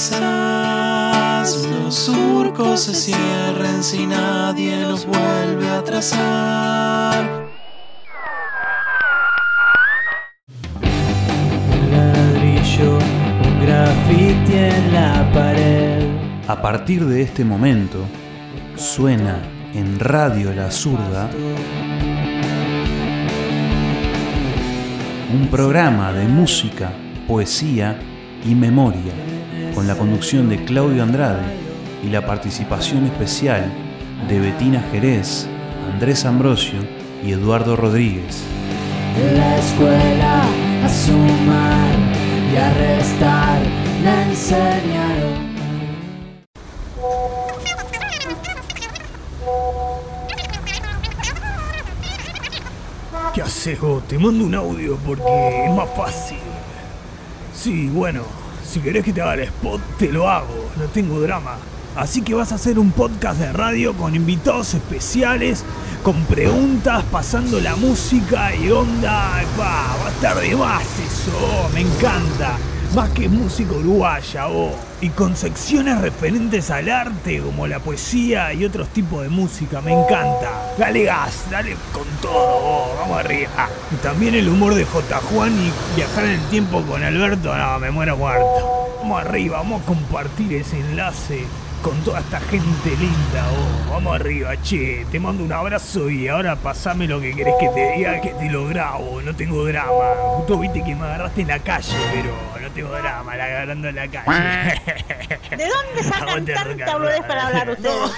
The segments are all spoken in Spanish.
quizás los surcos se cierren si nadie los vuelve a trazar. Un ladrillo, un grafiti en la pared. A partir de este momento, suena en Radio La Zurda un programa de música, poesía y memoria, con la conducción de Claudio Andrade y la participación especial de Betina Jerez, Andrés Ambrosio y Eduardo Rodríguez. La escuela a sumar y a restar me enseñaron. ¿Qué haces vos? Te mando un audio porque es más fácil. Sí, bueno, si querés que te haga el spot, te lo hago, no tengo drama. Así que vas a hacer un podcast de radio con invitados especiales, con preguntas, pasando la música y onda. Va a estar de más eso, me encanta. Más que música uruguaya, oh. Y con secciones referentes al arte, como la poesía y otros tipos de música, me encanta. Dale gas, dale con todo, oh, vamos arriba. Y también el humor de J. Juan y viajar en el tiempo con Alberto, no, me muero muerto. Vamos arriba, vamos a compartir ese enlace con toda esta gente linda, oh. Vamos arriba, che. Te mando un abrazo y ahora pasame lo que querés que te diga, que te lo grabo. No tengo drama. Justo viste que me agarraste en la calle, pero tengo drama, la agarrando en la calle. ¿De dónde sacan tanta boludez para hablar ustedes?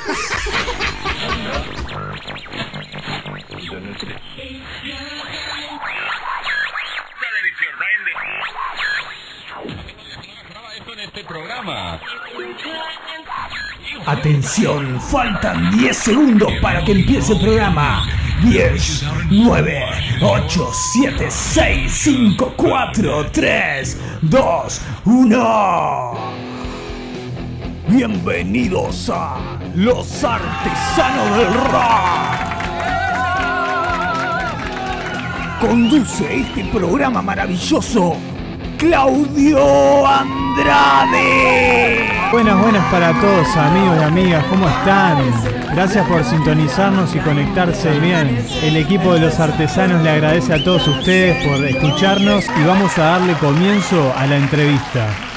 Atención, faltan 10 segundos para que empiece el programa. 10, 9, 8, 7, 6, 5, 4, 3, 2, 1. Bienvenidos a Los Artesanos del Rock. Conduce este programa maravilloso Claudio Andrade. Buenas, buenas para todos amigos y amigas, ¿cómo están? Gracias por sintonizarnos y conectarse bien. El equipo de los artesanos le agradece a todos ustedes por escucharnos y vamos a darle comienzo a la entrevista.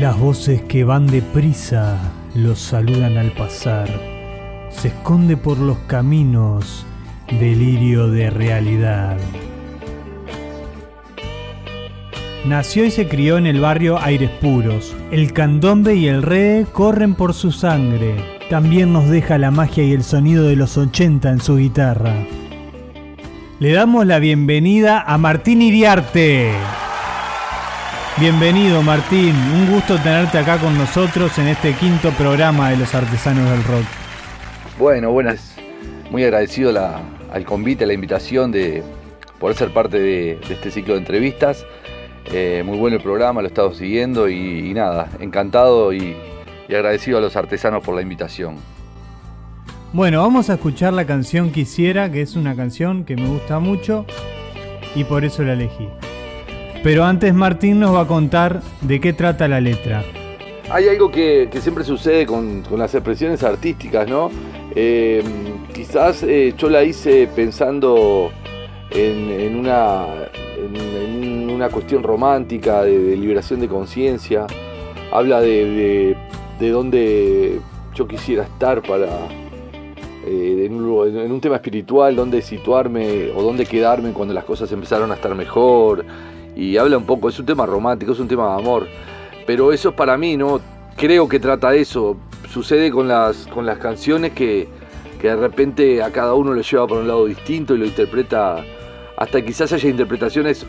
Las voces que van deprisa los saludan al pasar. Se esconde por los caminos delirio de realidad. Nació y se crió en el barrio Aires Puros. El candombe y el reggae corren por su sangre. También nos deja la magia y el sonido de los 80 en su guitarra. Le damos la bienvenida a Martín Iriarte. Bienvenido Martín, un gusto tenerte acá con nosotros en este quinto programa de los artesanos del rock. Bueno, buenas. Muy agradecido la- al convite, a la invitación de poder ser parte de, de este ciclo de entrevistas. Eh, muy bueno el programa, lo he estado siguiendo y, y nada, encantado y, y agradecido a los artesanos por la invitación. Bueno, vamos a escuchar la canción Quisiera, que es una canción que me gusta mucho y por eso la elegí. Pero antes Martín nos va a contar de qué trata la letra. Hay algo que, siempre sucede con, las expresiones artísticas, ¿no? Eh, quizás eh, yo la hice pensando en, una, cuestión romántica de, liberación de conciencia. Habla de, de, de dónde yo quisiera estar para, eh, en un tema espiritual, dónde situarme o dónde quedarme cuando las cosas empezaron a estar mejor. Y habla un poco, es un tema romántico, es un tema de amor. Pero eso es para mí, ¿no? Creo que trata eso. Sucede con las, con las canciones que, que de repente a cada uno lo lleva por un lado distinto y lo interpreta. Hasta quizás haya interpretaciones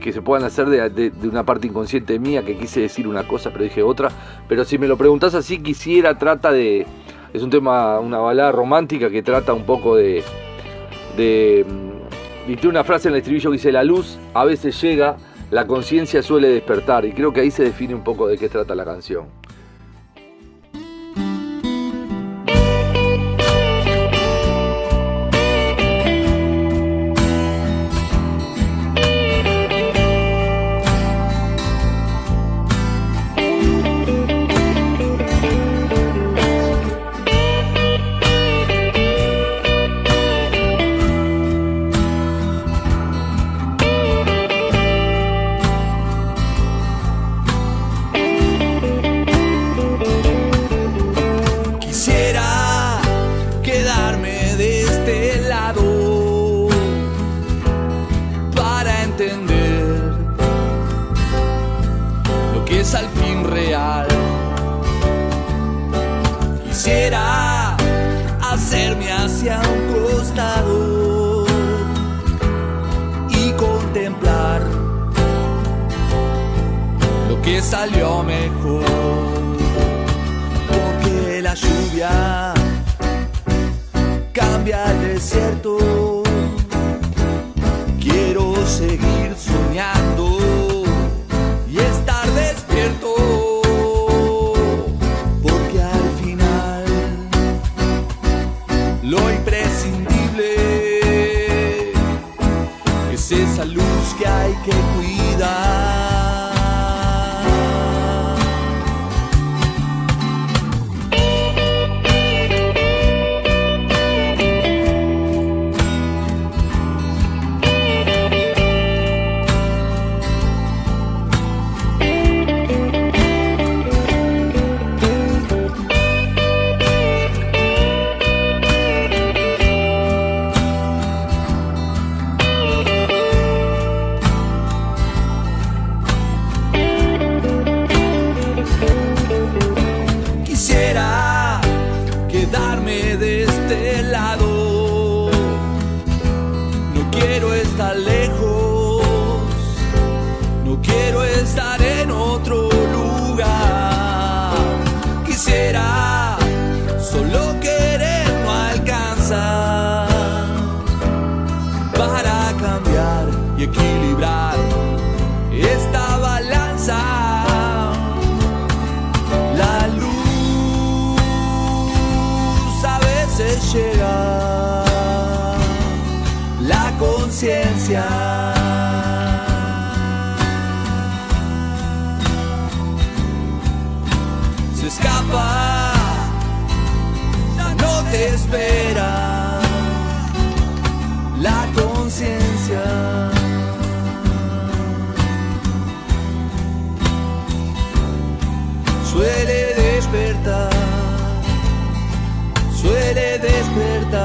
que se puedan hacer de, de- una parte inconsciente mía que quise decir una cosa pero dije otra. Pero si me lo preguntás así, quisiera, trata de. Es un tema, una balada romántica que trata un poco de. de mm, y tiene una frase en el estribillo que dice: La luz a veces llega, la conciencia suele despertar. Y creo que ahí se define un poco de qué trata la canción. Conciencia. Se escapa, ya no te espera, la conciencia. suele despertar, suele despertar.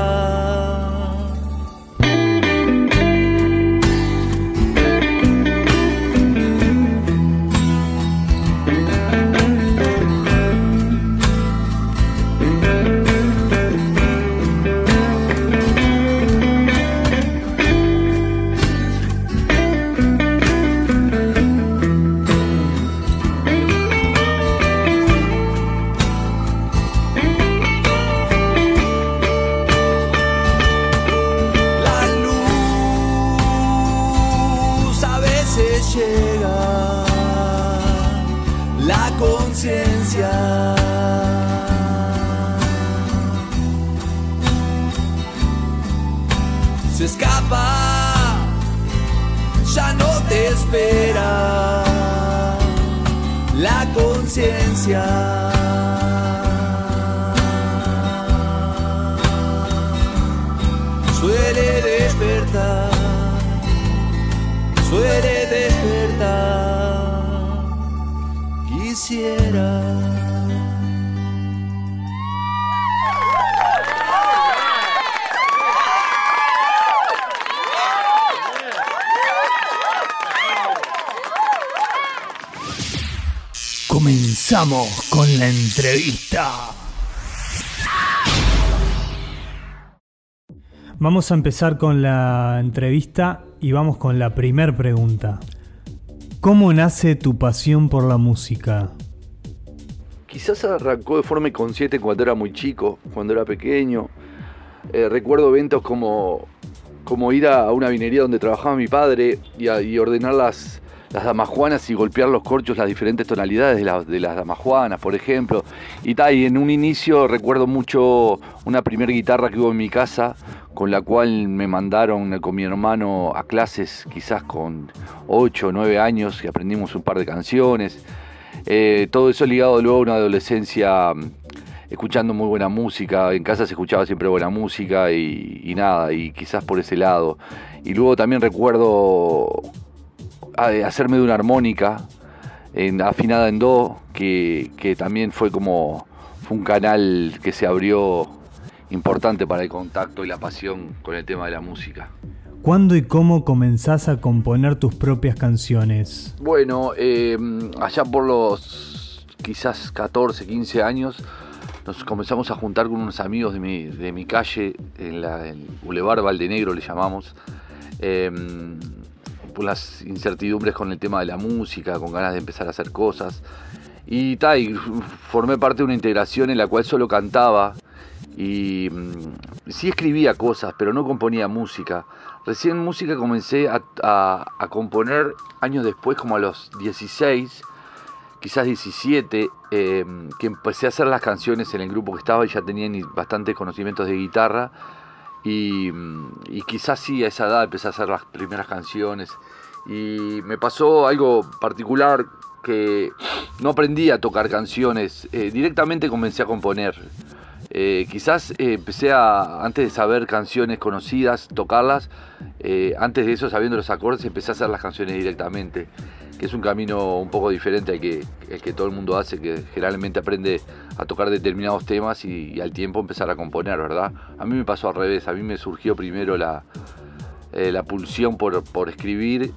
Suele despertar, suele despertar. Quisiera. Comenzamos con la entrevista. Vamos a empezar con la entrevista y vamos con la primer pregunta. ¿Cómo nace tu pasión por la música? Quizás arrancó de forma inconsciente cuando era muy chico, cuando era pequeño. Eh, recuerdo eventos como, como ir a una vinería donde trabajaba mi padre y, a- y ordenar las, las damajuanas y golpear los corchos, las diferentes tonalidades de, las- de las damajuanas, por ejemplo. Y, ta, y en un inicio recuerdo mucho una primera guitarra que hubo en mi casa, con la cual me mandaron con mi hermano a clases, quizás con 8 o 9 años, y aprendimos un par de canciones. Eh, todo eso ligado luego a una adolescencia mm, escuchando muy buena música. En casa se escuchaba siempre buena música y, y nada, y quizás por ese lado. Y luego también recuerdo hacerme de una armónica en- afinada en do, que, que también fue como fue un canal que se abrió importante para el contacto y la pasión con el tema de la música. ¿Cuándo y cómo comenzás a componer tus propias canciones? Bueno, eh, allá por los quizás 14, 15 años, nos comenzamos a juntar con unos amigos de mi, de mi calle, en la, el Boulevard Valdenegro le llamamos, eh, por las incertidumbres con el tema de la música, con ganas de empezar a hacer cosas. Y, ta, y formé parte de una integración en la cual solo cantaba y mm, sí escribía cosas, pero no componía música. Recién música comencé a, a- a componer años después, como a los 16, quizás 17, eh, que empecé a hacer las canciones en el grupo que estaba y ya tenía bastantes conocimientos de guitarra. Y, mm, y quizás sí, a esa edad empecé a hacer las primeras canciones. Y me pasó algo particular que no aprendí a tocar canciones, eh, directamente comencé a componer. Eh, quizás eh, empecé a, antes de saber canciones conocidas, tocarlas, eh, antes de eso, sabiendo los acordes, empecé a hacer las canciones directamente, que es un camino un poco diferente al que, el que todo el mundo hace, que generalmente aprende a tocar determinados temas y, al tiempo empezar a componer, ¿verdad? A mí me pasó al revés, a mí me surgió primero la, la pulsión por, por escribir,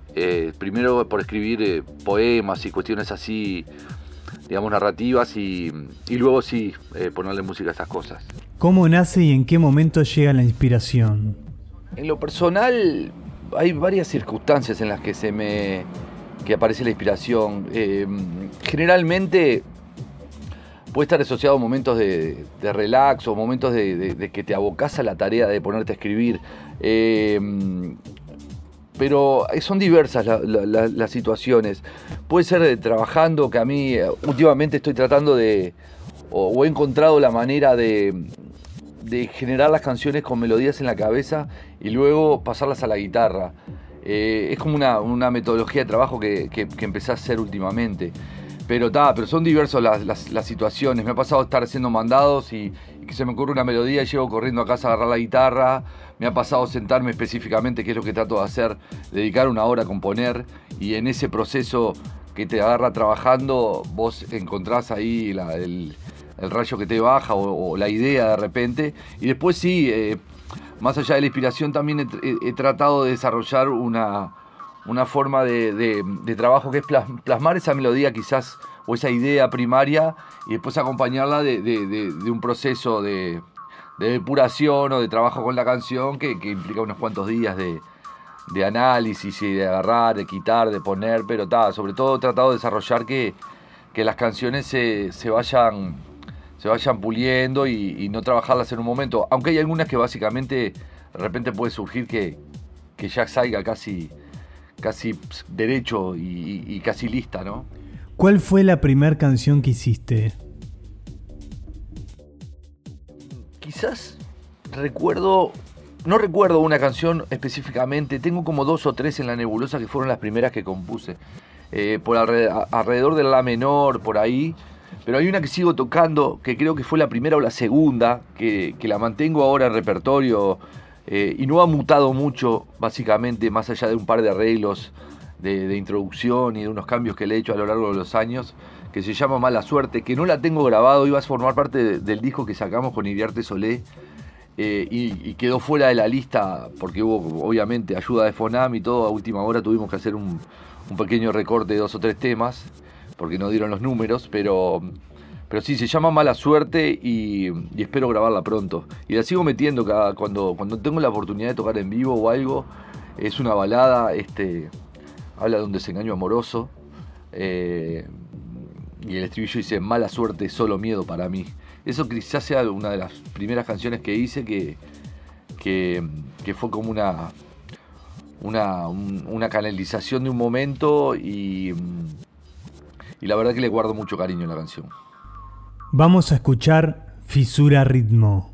primero por escribir poemas y cuestiones así, digamos, narrativas y, y luego sí eh, ponerle música a esas cosas. ¿Cómo nace y en qué momento llega la inspiración? En lo personal, hay varias circunstancias en las que se me que aparece la inspiración. Eh, generalmente puede estar asociado a momentos de, de relax o momentos de, de- de que te abocas a la tarea de ponerte a escribir. Eh, pero son diversas la- la- la- las situaciones. Puede ser de trabajando, que a mí eh, últimamente estoy tratando de, o, he encontrado la manera de, de generar las canciones con melodías en la cabeza y luego pasarlas a la guitarra. Eh, es como una, metodología de trabajo que, que, que empecé a hacer últimamente. Pero, ta, pero son diversas las situaciones. Me ha pasado estar haciendo mandados y, y que se me ocurre una melodía y llego corriendo a casa a agarrar la guitarra. Me ha pasado sentarme específicamente, que es lo que trato de hacer, dedicar una hora a componer y en ese proceso que te agarra trabajando, vos encontrás ahí el, rayo que te baja o, la idea de repente. Y después sí, eh, más allá de la inspiración, también he, tratado de desarrollar una, una forma de, trabajo que es plas- plasmar esa melodía quizás o esa idea primaria y después acompañarla de un proceso de, de depuración o de trabajo con la canción que, que implica unos cuantos días de, de análisis y de agarrar, de quitar, de poner, pero sobre todo he tratado de desarrollar que, que las canciones se, se vayan se vayan puliendo y, no trabajarlas en un momento. Aunque hay algunas que básicamente de repente puede surgir que, que ya salga casi, casi derecho y, y- y casi lista, ¿no? ¿Cuál fue la primera canción que hiciste? Quizás recuerdo, no recuerdo una canción específicamente, tengo como dos o tres en la nebulosa que fueron las primeras que compuse. Eh, por alrededor del La menor, por ahí. Pero hay una que sigo tocando, que creo que fue la primera o la segunda, que, que la mantengo ahora en repertorio eh, y no ha mutado mucho, básicamente, más allá de un par de arreglos de, de introducción y de unos cambios que le he hecho a lo largo de los años, que se llama Mala Suerte, que no la tengo grabado, iba a formar parte de- del disco que sacamos con Iriarte Solé. eh, y, quedó fuera de la lista porque hubo obviamente ayuda de Fonam y todo. A última hora tuvimos que hacer un, pequeño recorte de dos o tres temas porque no dieron los números, pero, pero sí, se llama Mala Suerte y, y espero grabarla pronto. Y la sigo metiendo cada, cuando, cuando tengo la oportunidad de tocar en vivo o algo. Es una balada, este, habla de un desengaño amoroso. eh, y el estribillo dice, mala suerte, solo miedo para mí. Eso quizás sea una de las primeras canciones que hice que, que, fue como una, una, un- una canalización de un momento y, y la verdad que le guardo mucho cariño a la canción. Vamos a escuchar Fisura Ritmo.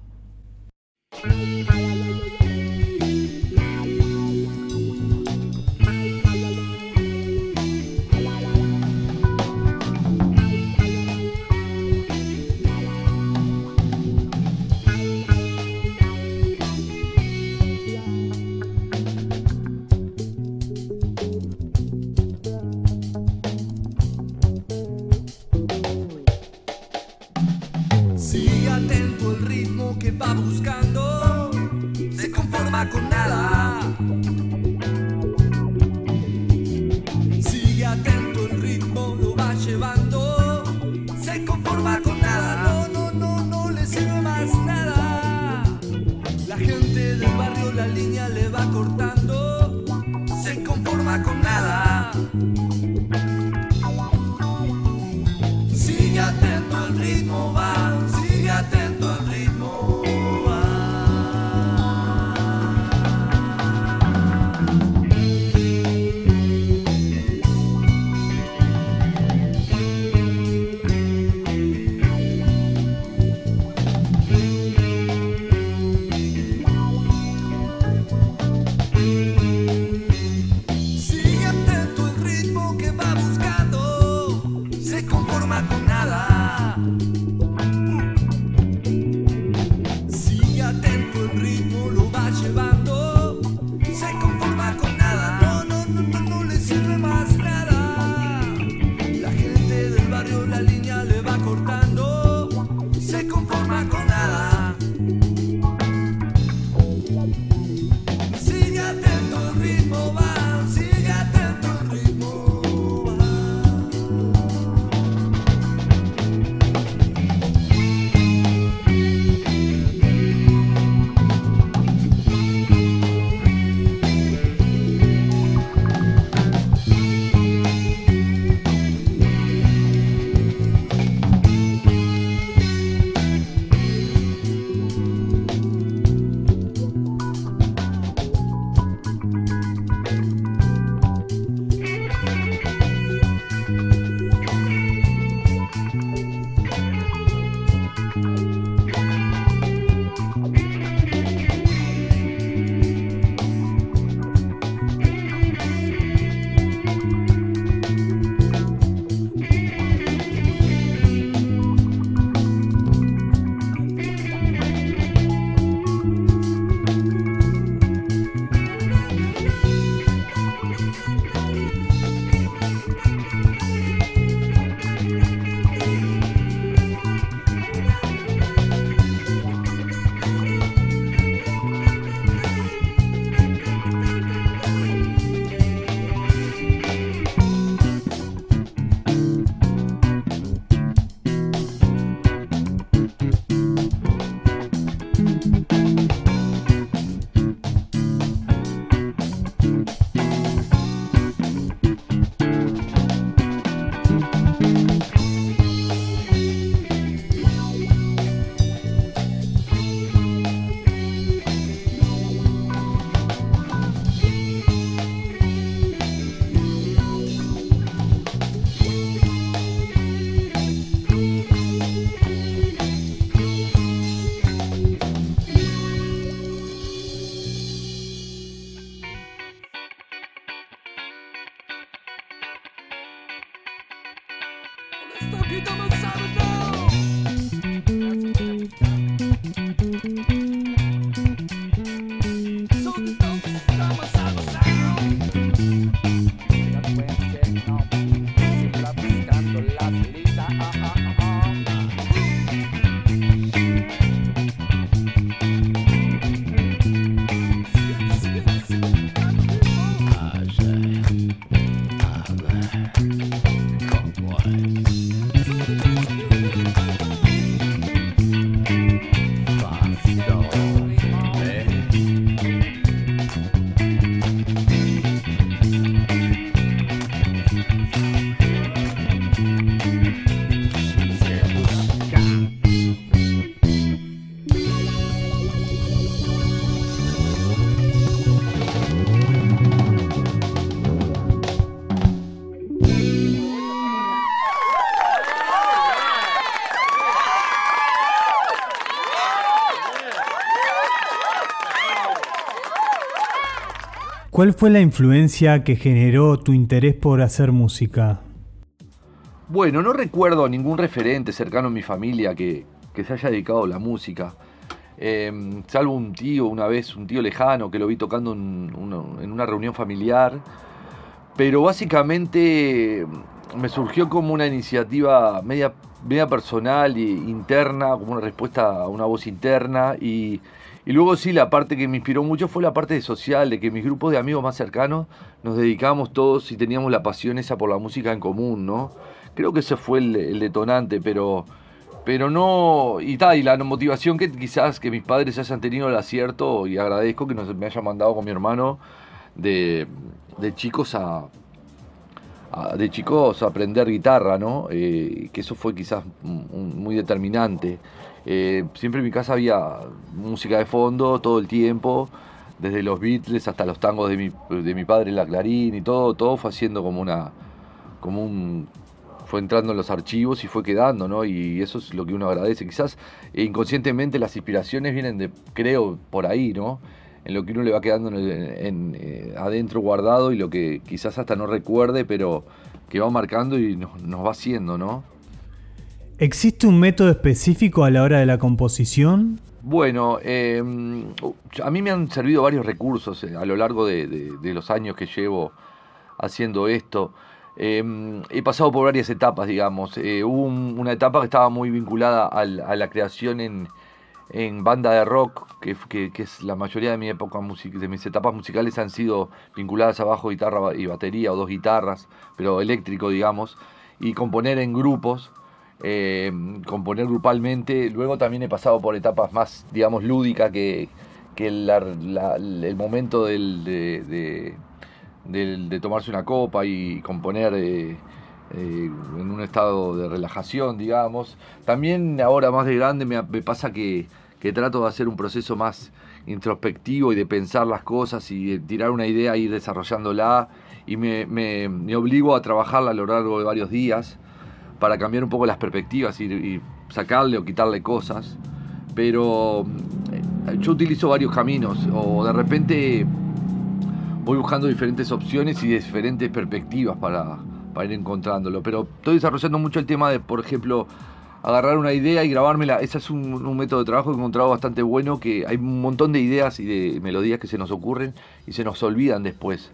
¿Cuál fue la influencia que generó tu interés por hacer música? Bueno, no recuerdo a ningún referente cercano a mi familia que, que se haya dedicado a la música. Eh, salvo un tío, una vez, un tío lejano que lo vi tocando en, una reunión familiar. Pero básicamente me surgió como una iniciativa media, media personal e interna, como una respuesta a una voz interna. Y, y luego sí, la parte que me inspiró mucho fue la parte social, de que mis grupos de amigos más cercanos nos dedicábamos todos y teníamos la pasión esa por la música en común, ¿no? Creo que ese fue el, detonante, pero, pero no... Y tal, y la motivación que quizás que mis padres hayan tenido el acierto, y agradezco que me hayan mandado con mi hermano de, de chicos a, de chicos a aprender guitarra, ¿no? Eh, que eso fue quizás muy determinante. Eh, siempre en mi casa había música de fondo todo el tiempo, desde los Beatles hasta los tangos de mi, de mi padre, la Clarín y todo, todo fue haciendo como una, como un, fue entrando en los archivos y fue quedando, ¿no? Y eso es lo que uno agradece. Quizás eh, inconscientemente las inspiraciones vienen de, creo, por ahí, ¿no? En lo que uno le va quedando eh, adentro guardado y lo que quizás hasta no recuerde, pero que va marcando y nos, nos va haciendo, ¿no? ¿Existe un método específico a la hora de la composición? Bueno, eh, a mí me han servido varios recursos eh, a lo largo de, los años que llevo haciendo esto. Eh, he pasado por varias etapas, digamos. Eh, hubo un- una etapa que estaba muy vinculada a la creación en, en banda de rock, que, que- que es la mayoría de mi época de mis etapas musicales han sido vinculadas a bajo, guitarra y batería, o dos guitarras, pero eléctrico, digamos, y componer en grupos eh, componer grupalmente. Luego también he pasado por etapas más, digamos, lúdicas que, que el momento del- de, de- tomarse una copa y componer eh, eh, en un estado de relajación, digamos. También ahora más de grande me, me pasa que, que trato de hacer un proceso más introspectivo y de pensar las cosas y de tirar una idea e ir desarrollándola y me, me- me obligo a trabajarla a lo largo de varios días para cambiar un poco las perspectivas y, sacarle o quitarle cosas. Pero eh, yo utilizo varios caminos o de repente voy buscando diferentes opciones y diferentes perspectivas para, para ir encontrándolo. Pero estoy desarrollando mucho el tema de, por ejemplo, agarrar una idea y grabármela. Ese es un, un método de trabajo que he encontrado bastante bueno, que hay un montón de ideas y de melodías que se nos ocurren y se nos olvidan después.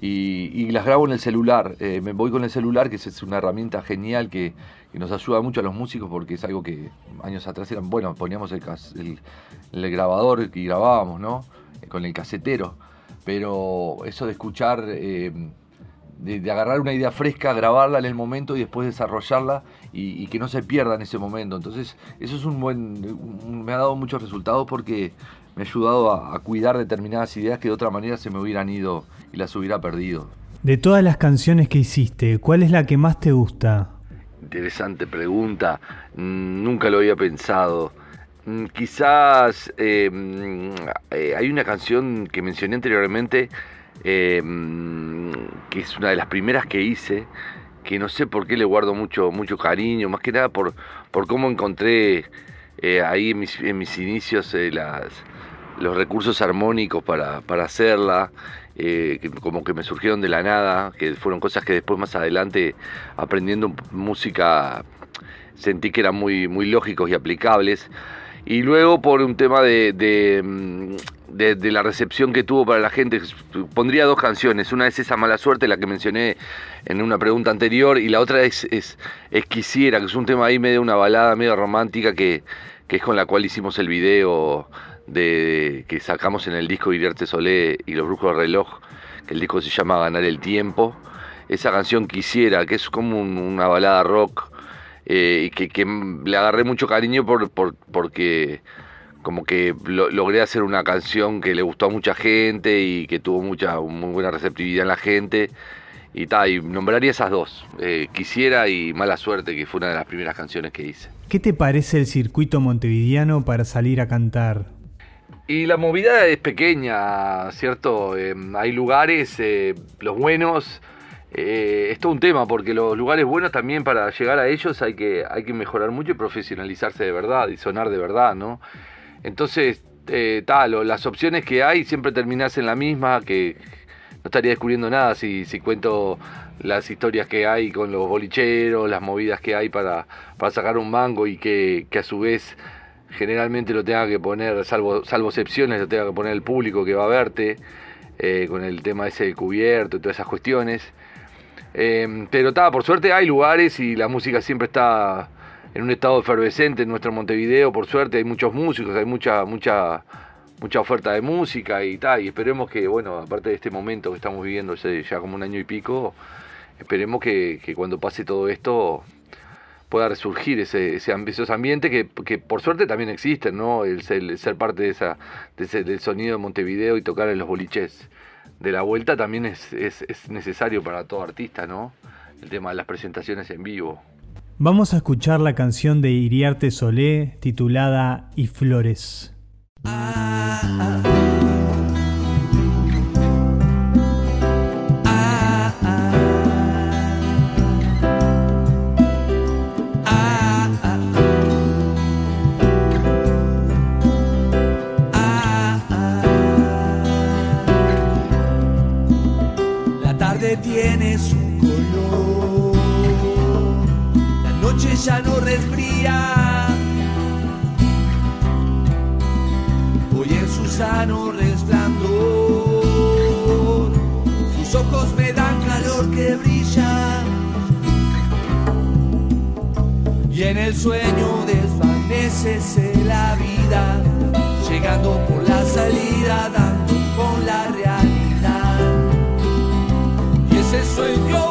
Y, las grabo en el celular. Eh, me voy con el celular, que es- una herramienta genial que, nos ayuda mucho a los músicos porque es algo que años atrás eran, bueno, poníamos el, el, el grabador y grabábamos, ¿no? Con el casetero. Pero eso de escuchar, eh, de, agarrar una idea fresca, grabarla en el momento y después desarrollarla y, y que no se pierda en ese momento. Entonces, eso es un buen, un- me ha dado muchos resultados porque me ha ayudado a, a cuidar determinadas ideas que de otra manera se me hubieran ido y las hubiera perdido. De todas las canciones que hiciste, ¿cuál es la que más te gusta? Interesante pregunta, Mm, nunca lo había pensado. Mm, Quizás eh, mm, eh, hay una canción que mencioné anteriormente, eh, que es una de las primeras que hice, que no sé por qué le guardo mucho, mucho cariño, más que nada por, por cómo encontré eh, ahí en mis, en mis inicios eh, las, los recursos armónicos para, para hacerla. eh, que como que me surgieron de la nada, que fueron cosas que después más adelante, aprendiendo música, sentí que eran muy, muy lógicos y aplicables. Y luego por un tema mm, de- de la recepción que tuvo para la gente, pondría dos canciones. Una es esa mala suerte, la que mencioné en una pregunta anterior, y la otra es, es, es Quisiera, que es un tema ahí medio una balada, medio romántica, que, que es con la cual hicimos el video de, que sacamos en el disco Iriarte Solé y Los Brujos del Reloj, que el disco se llama Ganar el Tiempo. Esa canción Quisiera, que es como un- una balada rock, eh, y que, que le agarré mucho cariño por, por- porque como que lo- logré hacer una canción que le gustó a mucha gente y que tuvo mucha muy buena receptividad en la gente. Y tal, y nombraría esas dos, eh, Quisiera y Mala Suerte, que fue una de las primeras canciones que hice. ¿Qué te parece el circuito montevideano para salir a cantar? Y la movida es pequeña, ¿cierto? Eh, hay lugares, eh, los buenos, eh, es todo un tema, porque los lugares buenos también para llegar a ellos hay que, hay que mejorar mucho y profesionalizarse de verdad y sonar de verdad, ¿no? Entonces, eh, tal, las opciones que hay siempre terminás en la misma, que no estaría descubriendo nada si, si cuento las historias que hay con los bolicheros, las movidas que hay para, para sacar un mango y que, que a su vez generalmente lo tenga que poner, salvo, salvo excepciones, lo tenga que poner el público que va a verte, eh, con el tema ese de cubierto y todas esas cuestiones. Eh, pero está, por suerte hay lugares y la música siempre está en un estado efervescente en nuestro Montevideo, por suerte hay muchos músicos, hay mucha, mucha, mucha oferta de música y tal, y esperemos que, bueno, aparte de este momento que estamos viviendo ya como un año y pico, esperemos que cuando pase todo esto pueda resurgir ese, ese esos ambientes que, que por suerte también existen, ¿no? El, ser- el ser parte de esa, de ese- del sonido de Montevideo y tocar en los boliches de la vuelta también es, es, es necesario para todo artista, ¿no? El tema de las presentaciones en vivo. Vamos a escuchar la canción de Iriarte Solé titulada Y Flores. La sano resplandor, sus ojos me dan calor que brilla. Y en el sueño desvanece la vida, llegando por la salida, dando con la realidad y ese sueño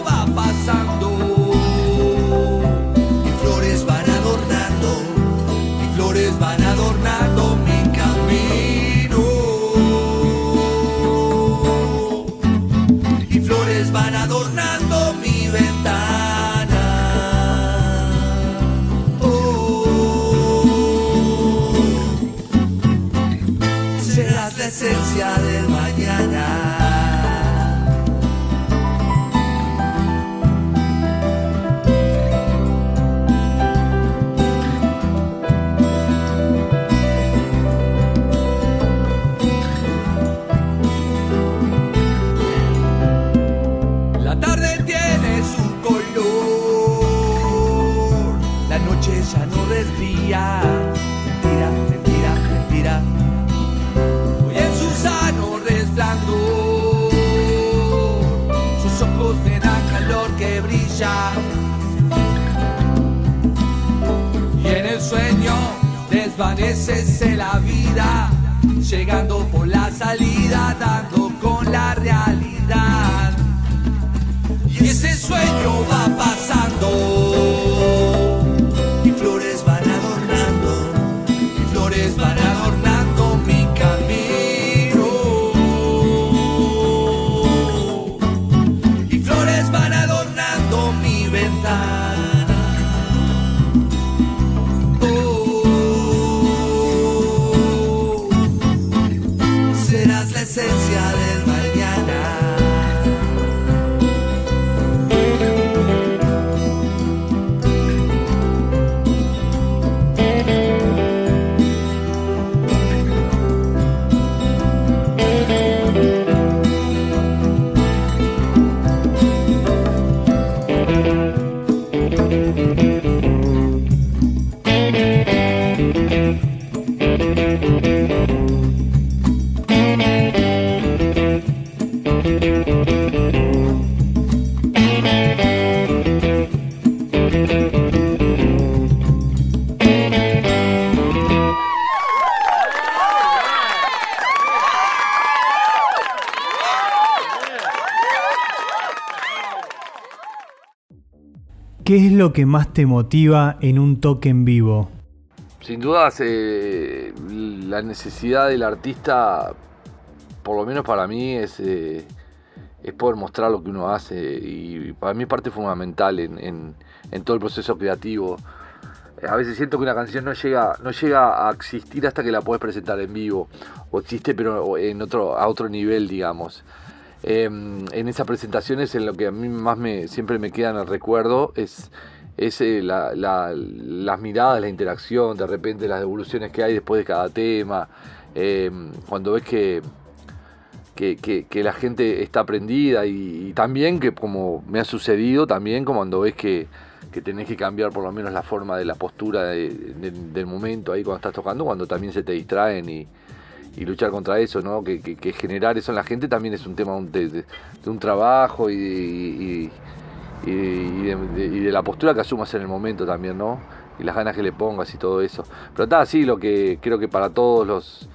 desvanece la vida, llegando por la salida, dando con la realidad. Y ese sueño va pasando. Lo que más te motiva en un toque en vivo? Sin dudas, eh, la necesidad del artista, por lo menos para mí, es, eh, es poder mostrar lo que uno hace. Y para mí es parte fundamental en, en- todo el proceso creativo. A veces siento que una canción no llega, no llega a existir hasta que la puedes presentar en vivo. O existe, pero en otro, a otro nivel, digamos. Eh, en esas presentaciones, en lo que a mí más me, siempre me queda en el recuerdo, es, es la- la- las miradas, la interacción, de repente las devoluciones que hay después de cada tema. Eh, cuando ves que, que, la gente está prendida y, también que como me ha sucedido también como cuando ves que, que tenés que cambiar por lo menos la forma de la postura de- de- del momento ahí cuando estás tocando, cuando también se te distraen y, luchar contra eso, ¿no? Que, generar eso en la gente también es un tema de, un trabajo y- y- de, y de la postura que asumas en el momento también, ¿no? Y las ganas que le pongas y todo eso. Pero está así lo que creo que para todos los,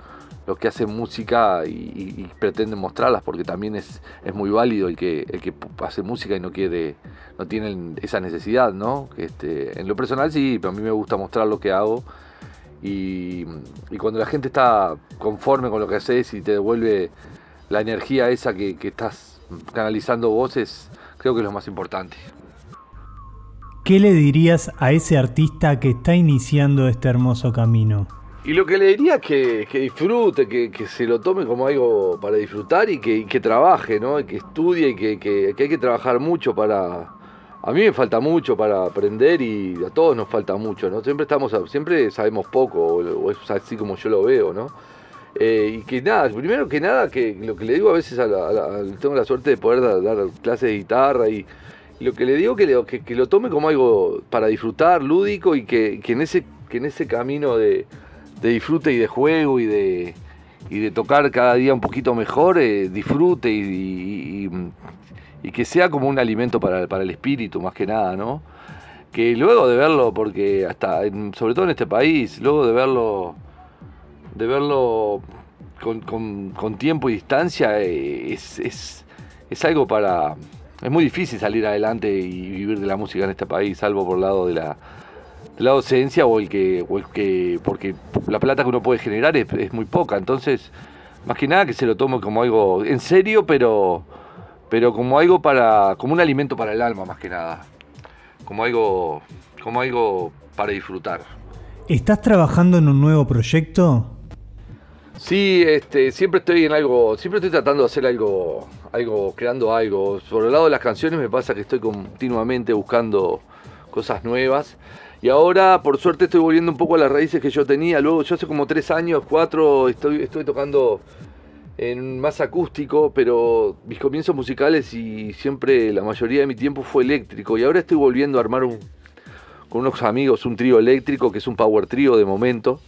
los que hacen música y, y- pretenden mostrarlas, porque también es, es muy válido el que, el que hace música y no quiere, no tiene esa necesidad, ¿no? Este, en lo personal sí, pero a mí me gusta mostrar lo que hago y, y cuando la gente está conforme con lo que haces y te devuelve la energía esa que, que estás canalizando vos, es, creo que es lo más importante. ¿Qué le dirías a ese artista que está iniciando este hermoso camino? Y lo que le diría es que, que disfrute, que, que se lo tome como algo para disfrutar y que, y que trabaje, ¿no? Y que estudie y que, hay que trabajar mucho para... A mí me falta mucho para aprender y a todos nos falta mucho, ¿no? Siempre, estamos, siempre sabemos poco, o, o es así como yo lo veo, ¿no? Eh, y que nada, primero que nada, que lo que le digo a veces, a la- tengo la suerte de poder dar, clases de guitarra y, lo que le digo que, que, lo tome como algo para disfrutar, lúdico y que, que en, ese, que en ese camino de, de disfrute y de juego y de, y de tocar cada día un poquito mejor, eh, disfrute y, que sea como un alimento para, para el espíritu más que nada, ¿no? Que luego de verlo, porque hasta, sobre todo en este país, luego de verlo, de verlo con, con- con tiempo y distancia, eh, es, es, es algo para... Es muy difícil salir adelante y vivir de la música en este país, salvo por el lado de la, de la docencia o el que, o el que porque la plata que uno puede generar es, es muy poca, entonces más que nada que se lo tome como algo en serio, pero pero como algo para como un alimento para el alma más que nada, como algo como algo para disfrutar. ¿Estás trabajando en un nuevo proyecto? Sí, este, siempre estoy en algo, siempre estoy tratando de hacer algo, algo, creando algo. Por el lado de las canciones me pasa que estoy continuamente buscando cosas nuevas. Y ahora, por suerte, estoy volviendo un poco a las raíces que yo tenía. Luego, yo hace como tres años, cuatro, estoy, estoy tocando en más acústico, pero mis comienzos musicales y siempre la mayoría de mi tiempo fue eléctrico. Y ahora estoy volviendo a armar un, con unos amigos un trío eléctrico, que es un power trío de momento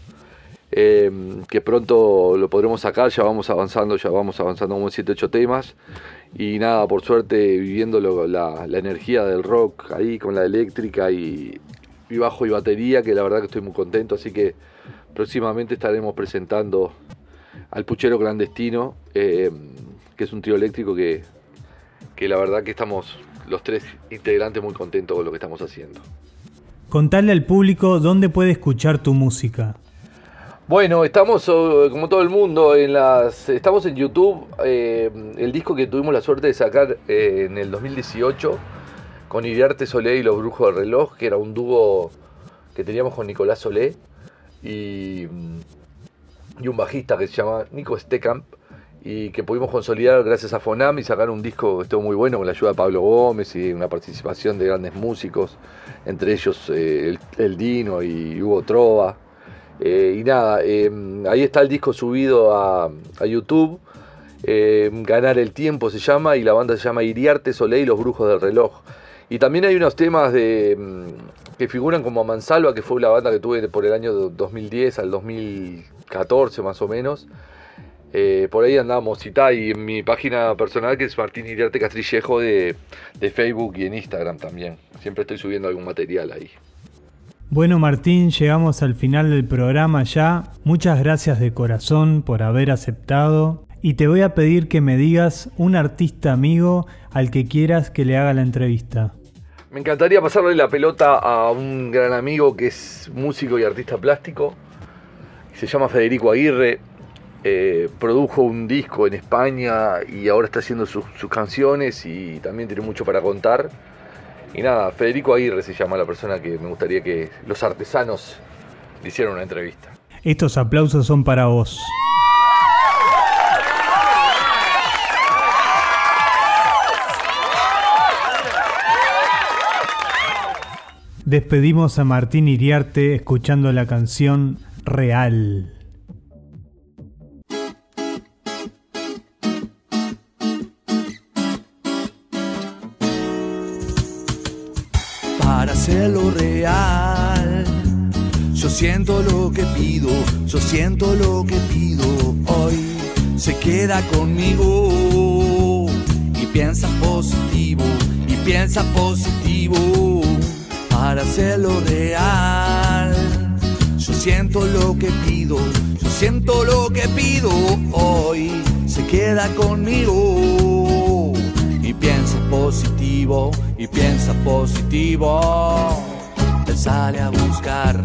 eh, que pronto lo podremos sacar, ya vamos avanzando, ya vamos avanzando como en 7, 8 temas. Y nada, por suerte viviendo la, energía del rock ahí con la eléctrica y, y bajo y batería, que la verdad que estoy muy contento, así que próximamente estaremos presentando al Puchero Clandestino, eh, que es un trío eléctrico que, que la verdad que estamos los tres integrantes muy contentos con lo que estamos haciendo. Contale al público dónde puede escuchar tu música. Bueno, estamos oh, como todo el mundo en las estamos en YouTube, eh, el disco que tuvimos la suerte de sacar eh, en el 2018 con Iriarte Solé y los Brujos del Reloj, que era un dúo que teníamos con Nicolás Solé y, un bajista que se llama Nico Stecamp y que pudimos consolidar gracias a Fonam y sacar un disco que estuvo muy bueno con la ayuda de Pablo Gómez y una participación de grandes músicos, entre ellos eh, el Dino y Hugo Trova. Eh, y nada, eh, ahí está el disco subido a, a YouTube. eh, Ganar el tiempo se llama y la banda se llama Iriarte Soleil y los Brujos del Reloj. Y también hay unos temas de, mm, que figuran como Mansalva, que fue la banda que tuve por el año 2010 al 2014 más o menos. Eh, por ahí andamos y tal, y en mi página personal que es Martín Iriarte Castrillejo de, de Facebook y en Instagram también. Siempre estoy subiendo algún material ahí. Bueno Martín, llegamos al final del programa ya. Muchas gracias de corazón por haber aceptado. Y te voy a pedir que me digas un artista amigo al que quieras que le haga la entrevista. Me encantaría pasarle la pelota a un gran amigo que es músico y artista plástico. Se llama Federico Aguirre. Eh, produjo un disco en España y ahora está haciendo sus, sus canciones y también tiene mucho para contar. Y nada, Federico Aguirre se llama la persona que me gustaría que los artesanos le hicieran una entrevista. Estos aplausos son para vos. Despedimos a Martín Iriarte escuchando la canción Real. Hacerlo real. Yo siento lo que pido, yo siento lo que pido hoy. Se queda conmigo y piensa positivo, y piensa positivo para hacerlo real. Yo siento lo que pido, yo siento lo que pido hoy. Se queda conmigo piensa positivo, y piensa positivo. Él sale a buscar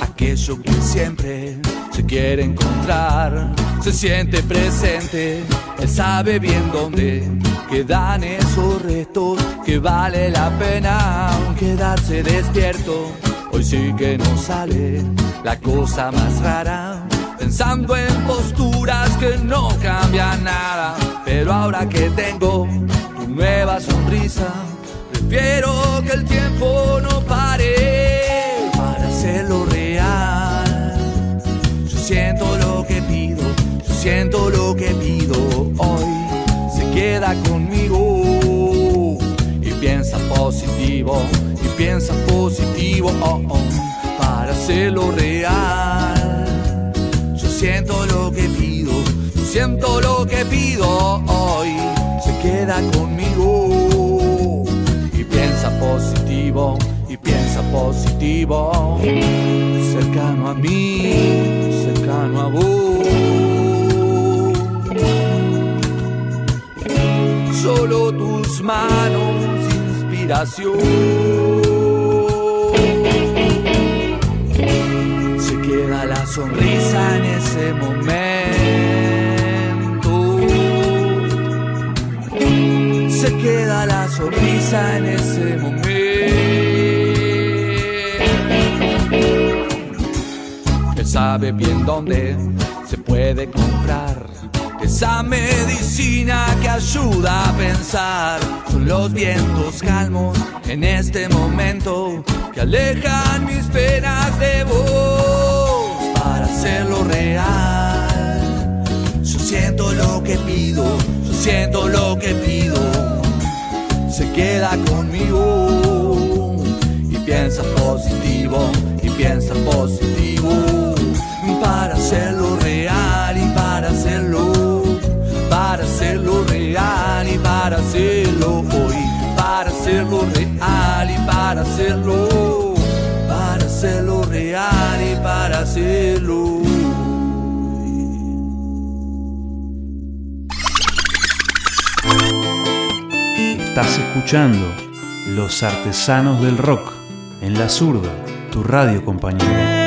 aquello que siempre se quiere encontrar. Se siente presente, él sabe bien dónde quedan esos restos que vale la pena quedarse despierto. Hoy sí que no sale la cosa más rara. Pensando en posturas que no cambian nada. Pero ahora que tengo nueva sonrisa, prefiero que el tiempo no pare para hacerlo real. Yo siento lo que pido, yo siento lo que pido hoy. Se queda conmigo y piensa positivo, y piensa positivo oh, oh, para hacerlo real. Yo siento lo que pido, yo siento lo que pido hoy. Queda conmigo y piensa positivo, y piensa positivo. Cercano a mí, cercano a vos. Solo tus manos, inspiración. Se queda la sonrisa en ese momento. Se queda la sonrisa en ese momento. Él sabe bien dónde se puede comprar esa medicina que ayuda a pensar. Son los vientos calmos en este momento que alejan mis penas de vos para hacerlo real. Yo siento lo que pido, yo siento lo que pido. Se queda conmigo y piensa positivo, y piensa positivo para hacerlo real y para hacerlo, para hacerlo real y para hacerlo hoy, para hacerlo real y para hacerlo, para hacerlo real y para hacerlo. Estás escuchando Los Artesanos del Rock en la zurda, tu radio compañero.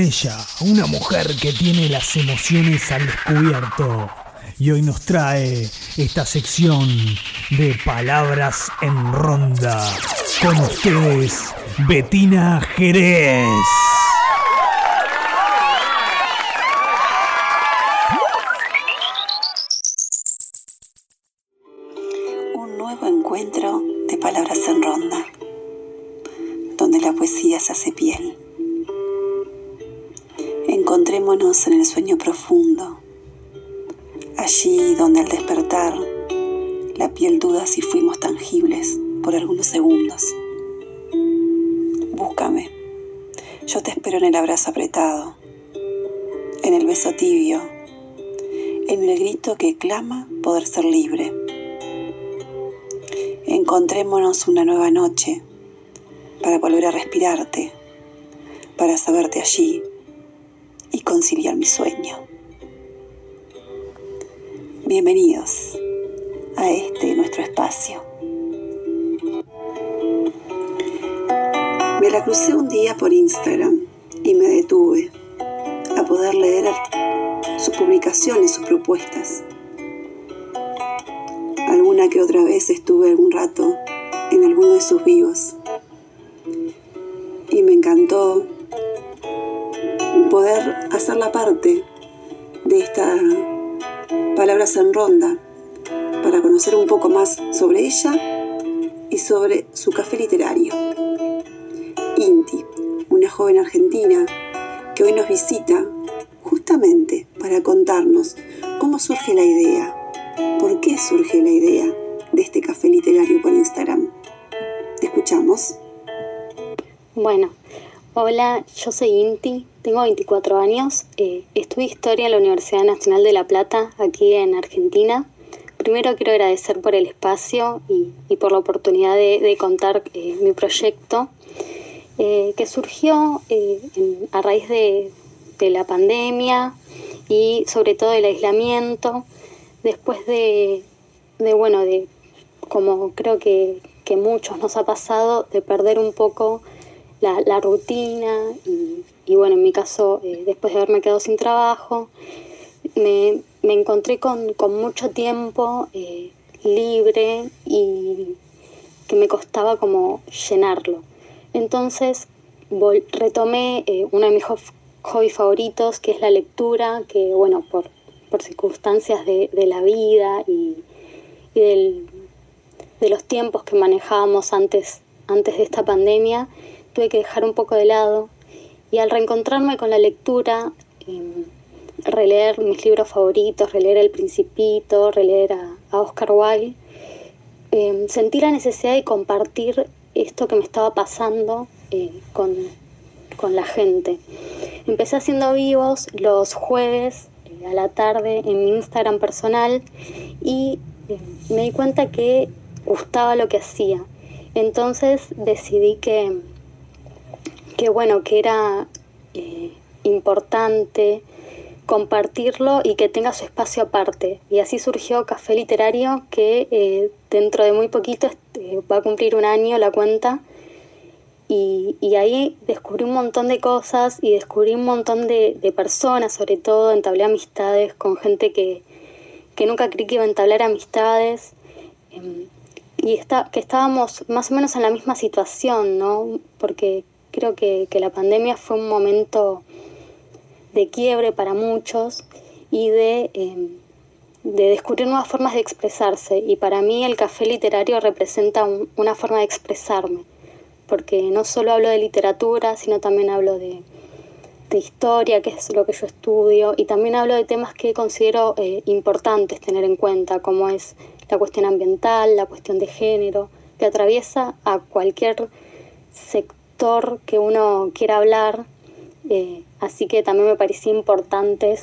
Ella, una mujer que tiene las emociones al descubierto. Y hoy nos trae esta sección de palabras en ronda. Con ustedes, Betina Jerez. Espero en el abrazo apretado, en el beso tibio, en el grito que clama poder ser libre. Encontrémonos una nueva noche para volver a respirarte, para saberte allí y conciliar mi sueño. Bienvenidos a este nuestro espacio. Me la crucé un día por Instagram me detuve a poder leer sus publicaciones, sus propuestas. Alguna que otra vez estuve algún rato en alguno de sus vivos y me encantó poder hacer la parte de esta palabras en ronda para conocer un poco más sobre ella y sobre su café literario. Inti, una joven argentina que hoy nos visita justamente para contarnos cómo surge la idea, por qué surge la idea de este café literario por Instagram. ¿Te escuchamos? Bueno, hola, yo soy Inti, tengo 24 años, eh, estudio historia en la Universidad Nacional de La Plata, aquí en Argentina. Primero quiero agradecer por el espacio y, por la oportunidad de, de contar eh, mi proyecto, eh, que surgió eh, a raíz de, la pandemia y sobre todo del aislamiento, después de, bueno, de como creo que, muchos nos ha pasado, de perder un poco la, rutina y, bueno, en mi caso, eh, después de haberme quedado sin trabajo, me, me encontré con, mucho tiempo libre y que me costaba como llenarlo. Entonces retomé eh, uno de mis hobbies favoritos, que es la lectura, que bueno, por, por circunstancias de, de la vida y, del- de los tiempos que manejábamos antes, antes de esta pandemia, tuve que dejar un poco de lado. Y al reencontrarme con la lectura, em, releer mis libros favoritos, releer El Principito, releer a, Oscar Wilde, em, sentí la necesidad de compartir esto que me estaba pasando eh, con, con la gente. Empecé haciendo vivos los jueves eh, a la tarde en mi Instagram personal y eh, me di cuenta que gustaba lo que hacía. Entonces decidí que, que bueno, que era importante compartirlo y que tenga su espacio aparte. Y así surgió Café Literario, que dentro de muy poquito va a cumplir un año la cuenta. Y, y ahí descubrí un montón de cosas y descubrí un montón de, personas, sobre todo entablé amistades con gente que, que nunca creí que iba a entablar amistades. em, y está, que estábamos más o menos en la misma situación, ¿no? Porque creo que, que la pandemia fue un momento de quiebre para muchos y de, eh, de descubrir nuevas formas de expresarse. Y para mí el café literario representa un- una forma de expresarme, porque no solo hablo de literatura, sino también hablo de, de historia, que es lo que yo estudio, y también hablo de temas que considero eh, importantes tener en cuenta, como es la cuestión ambiental, la cuestión de género, que atraviesa a cualquier sector que uno quiera hablar. eh, así que también me parecía importante eh,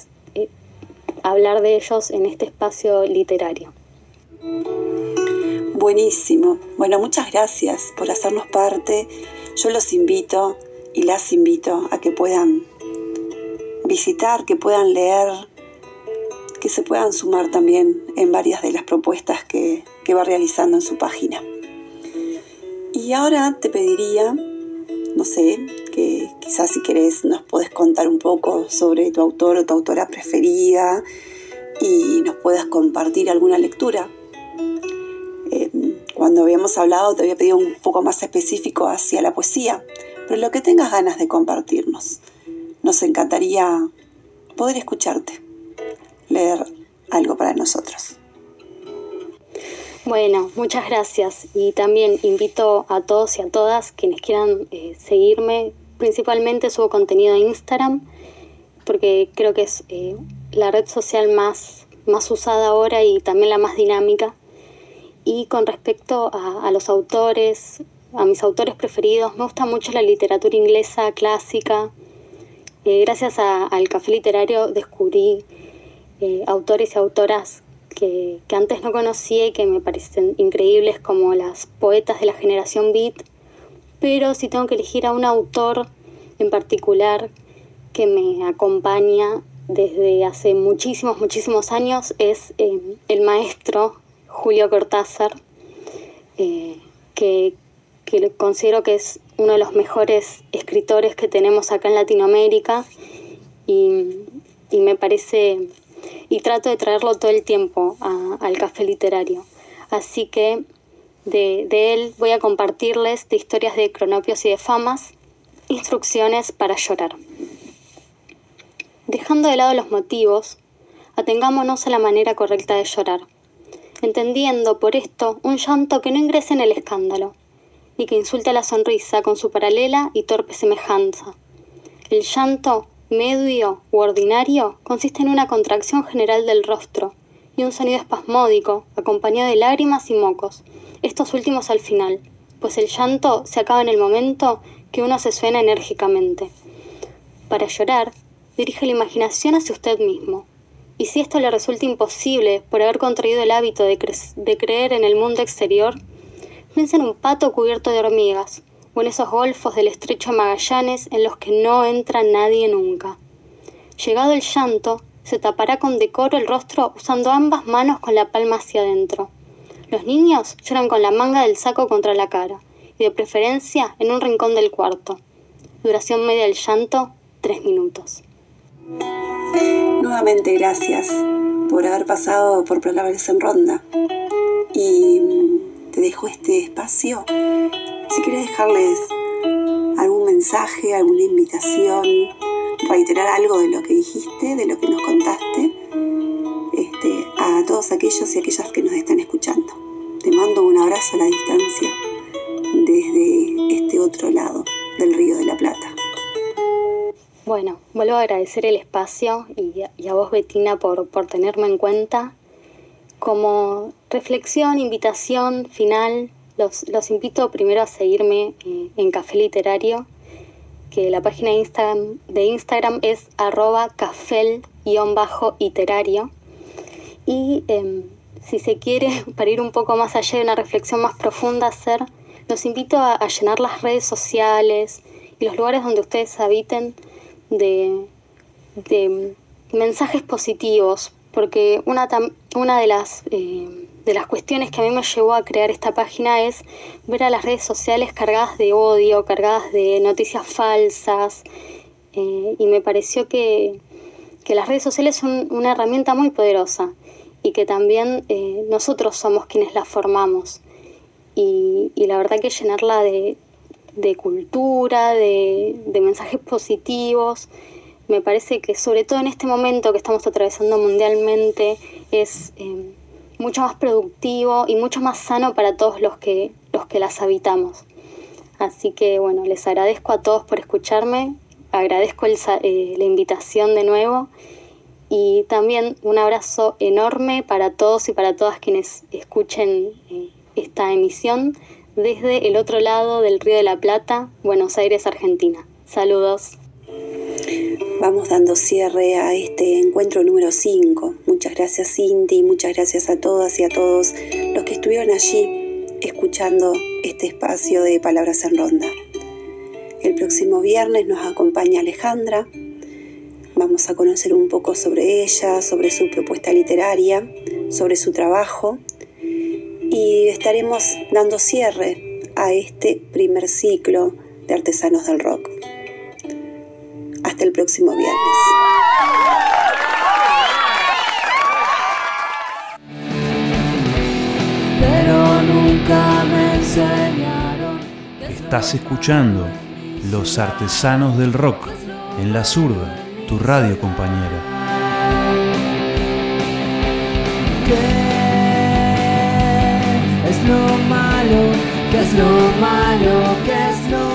hablar de ellos en este espacio literario. Buenísimo. Bueno, muchas gracias por hacernos parte. Yo los invito y las invito a que puedan visitar, que puedan leer, que se puedan sumar también en varias de las propuestas que, que va realizando en su página. Y ahora te pediría no sé, que quizás si querés nos podés contar un poco sobre tu autor o tu autora preferida y nos puedas compartir alguna lectura. Eh, cuando habíamos hablado te había pedido un poco más específico hacia la poesía, pero lo que tengas ganas de compartirnos. Nos encantaría poder escucharte, leer algo para nosotros. Bueno, muchas gracias y también invito a todos y a todas quienes quieran eh, seguirme. Principalmente subo contenido en Instagram porque creo que es eh, la red social más, más usada ahora y también la más dinámica. Y con respecto a, los autores, a mis autores preferidos, me gusta mucho la literatura inglesa clásica. Eh, gracias al café literario descubrí autores y autoras que, antes no conocía y que me parecen increíbles como las poetas de la generación beat, pero si tengo que elegir a un autor en particular que me acompaña desde hace muchísimos, muchísimos años es eh, el maestro Julio Cortázar, eh, que, considero que es uno de los mejores escritores que tenemos acá en Latinoamérica y, y me parece y trato de traerlo todo el tiempo al café literario. Así que de, él voy a compartirles de historias de cronopios y de famas, instrucciones para llorar. Dejando de lado los motivos, atengámonos a la manera correcta de llorar, entendiendo por esto un llanto que no ingrese en el escándalo, ni que insulte a la sonrisa con su paralela y torpe semejanza. El llanto medio u ordinario consiste en una contracción general del rostro y un sonido espasmódico, acompañado de lágrimas y mocos, estos últimos al final, pues el llanto se acaba en el momento que uno se suena enérgicamente. Para llorar, dirige la imaginación hacia usted mismo, y si esto le resulta imposible por haber contraído el hábito de, creer en el mundo exterior, piensa en un pato cubierto de hormigas, o en esos golfos del estrecho Magallanes en los que no entra nadie nunca. Llegado el llanto, se tapará con decoro el rostro usando ambas manos con la palma hacia adentro. Los niños lloran con la manga del saco contra la cara, y de preferencia en un rincón del cuarto. Duración media del llanto, tres minutos. Nuevamente gracias por haber pasado por Palabras en Ronda. Y te dejo este espacio si quieres dejarles algún mensaje, alguna invitación, reiterar algo de lo que dijiste, de lo que nos contaste, este, a todos aquellos y aquellas que nos están escuchando. Te mando un abrazo a la distancia desde este otro lado del Río de la Plata. Bueno, vuelvo a agradecer el espacio y, a vos, Betina, por, por tenerme en cuenta. Como reflexión, invitación final, los, invito primero a seguirme eh, en Café Literario, que la página de Instagram, de Instagram es arroba cafel-iterario. Y em, si se quiere, para ir un poco más allá de una reflexión más profunda, hacer, los invito a, llenar las redes sociales y los lugares donde ustedes habiten de, de mensajes positivos, porque una, una de las... Eh, de las cuestiones que a mí me llevó a crear esta página es ver a las redes sociales cargadas de odio, cargadas de noticias falsas, eh, y me pareció que, las redes sociales son una herramienta muy poderosa y que también eh, nosotros somos quienes la formamos. Y, la verdad que llenarla de, cultura, de, mensajes positivos, me parece que sobre todo en este momento que estamos atravesando mundialmente es... Eh, mucho más productivo y mucho más sano para todos los que, los que las habitamos. Así que bueno, les agradezco a todos por escucharme, agradezco eh, la invitación de nuevo y también un abrazo enorme para todos y para todas quienes escuchen eh, esta emisión desde el otro lado del Río de la Plata, Buenos Aires, Argentina. Saludos. Vamos dando cierre a este encuentro número 5. Muchas gracias Cinti, muchas gracias a todas y a todos los que estuvieron allí escuchando este espacio de Palabras en Ronda. El próximo viernes nos acompaña Alejandra. Vamos a conocer un poco sobre ella, sobre su propuesta literaria, sobre su trabajo y estaremos dando cierre a este primer ciclo de Artesanos del Rock. Hasta el próximo viernes. Pero nunca me enseñaron Estás escuchando Los Artesanos del Rock en la zurda tu radio compañera. ¿Qué es lo malo? ¿Qué es lo malo? ¿Qué es lo malo?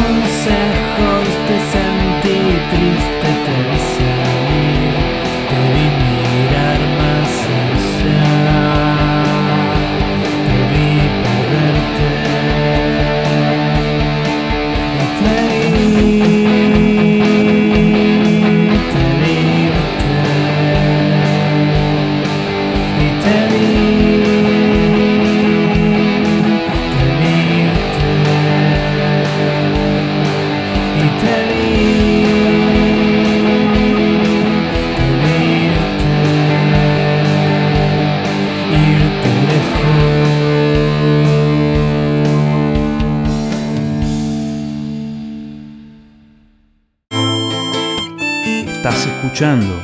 Consejos, te sentí triste, te escuchando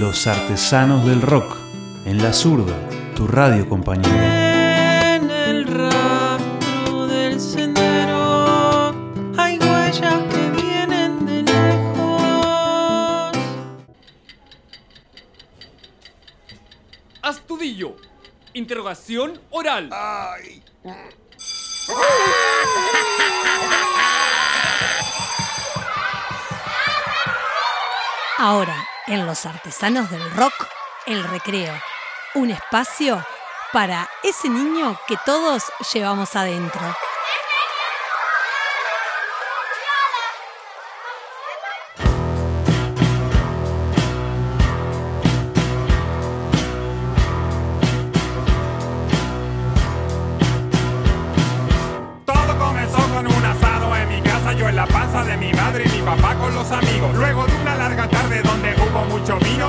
Los Artesanos del Rock en la zurda, tu radio compañero. En el rastro del Los Artesanos del Rock, el recreo. Un espacio para ese niño que todos llevamos adentro.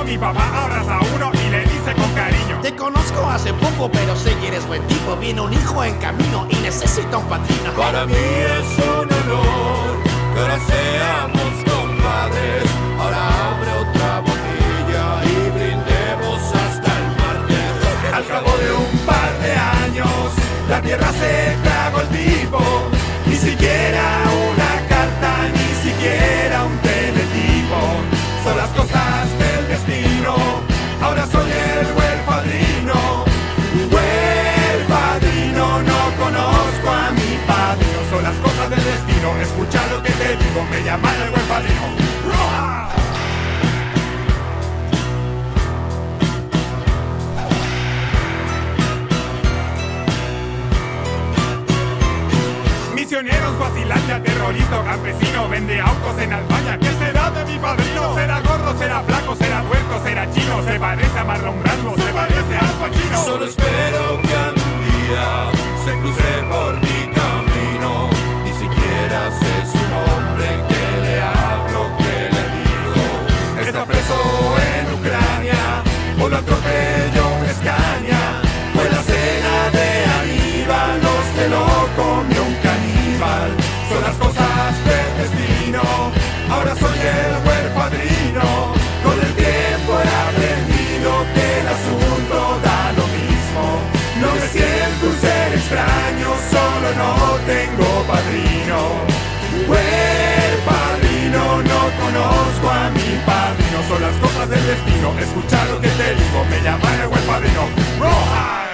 Mi papá abraza a uno y le dice con cariño. Te conozco hace poco, pero sé que eres buen tipo. Viene un hijo en camino y necesita un padrino. Para mí es un honor que ahora seamos compadres. Ahora abre otra botella y brindemos hasta el martes. Al cabo de un par de años, la tierra se tragó el tipo. Ni siquiera una destino. Escucha lo que te digo, me llaman el buen padrino. ¡Roja! Misioneros, vacilante, terrorista, campesino, vende autos en Albania. ¿Qué será de mi padrino? ¿Será gordo, será flaco, será tuerto, será chino? ¿Se parece a Marlon Brando? ¿Se parece a Al? Solo espero que algún día se cruce por mi camino. No se lo comió un caníbal. Son las cosas del destino, ahora soy el buen padrino. Con el tiempo he aprendido que el asunto da lo mismo. No me siento un ser extraño, solo no tengo padrino. Buen padrino, no conozco a mi padrino. Son las cosas del destino, escucha lo que te digo, me llaman el buen padrino. ¡Roja!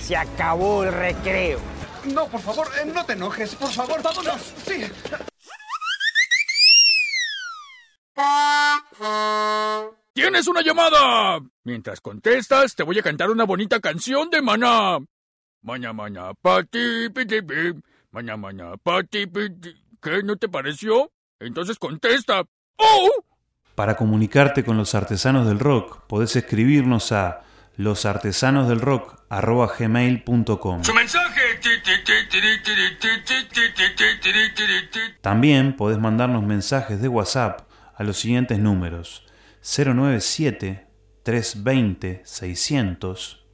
Se acabó el recreo. No, por favor, eh, no te enojes, por favor, vámonos. Sí. ¡Tienes una llamada! Mientras contestas, te voy a cantar una bonita canción de Maná. Maña, maña, pati, piti, pi. Maña, maña, pati, piti. ¿Qué? ¿No te pareció? Entonces contesta. ¡Oh! Para comunicarte con los artesanos del rock, podés escribirnos a losartesanosdelrock.gmail.com ¡Su mensaje! También podés mandarnos mensajes de WhatsApp a los siguientes números 097 320 600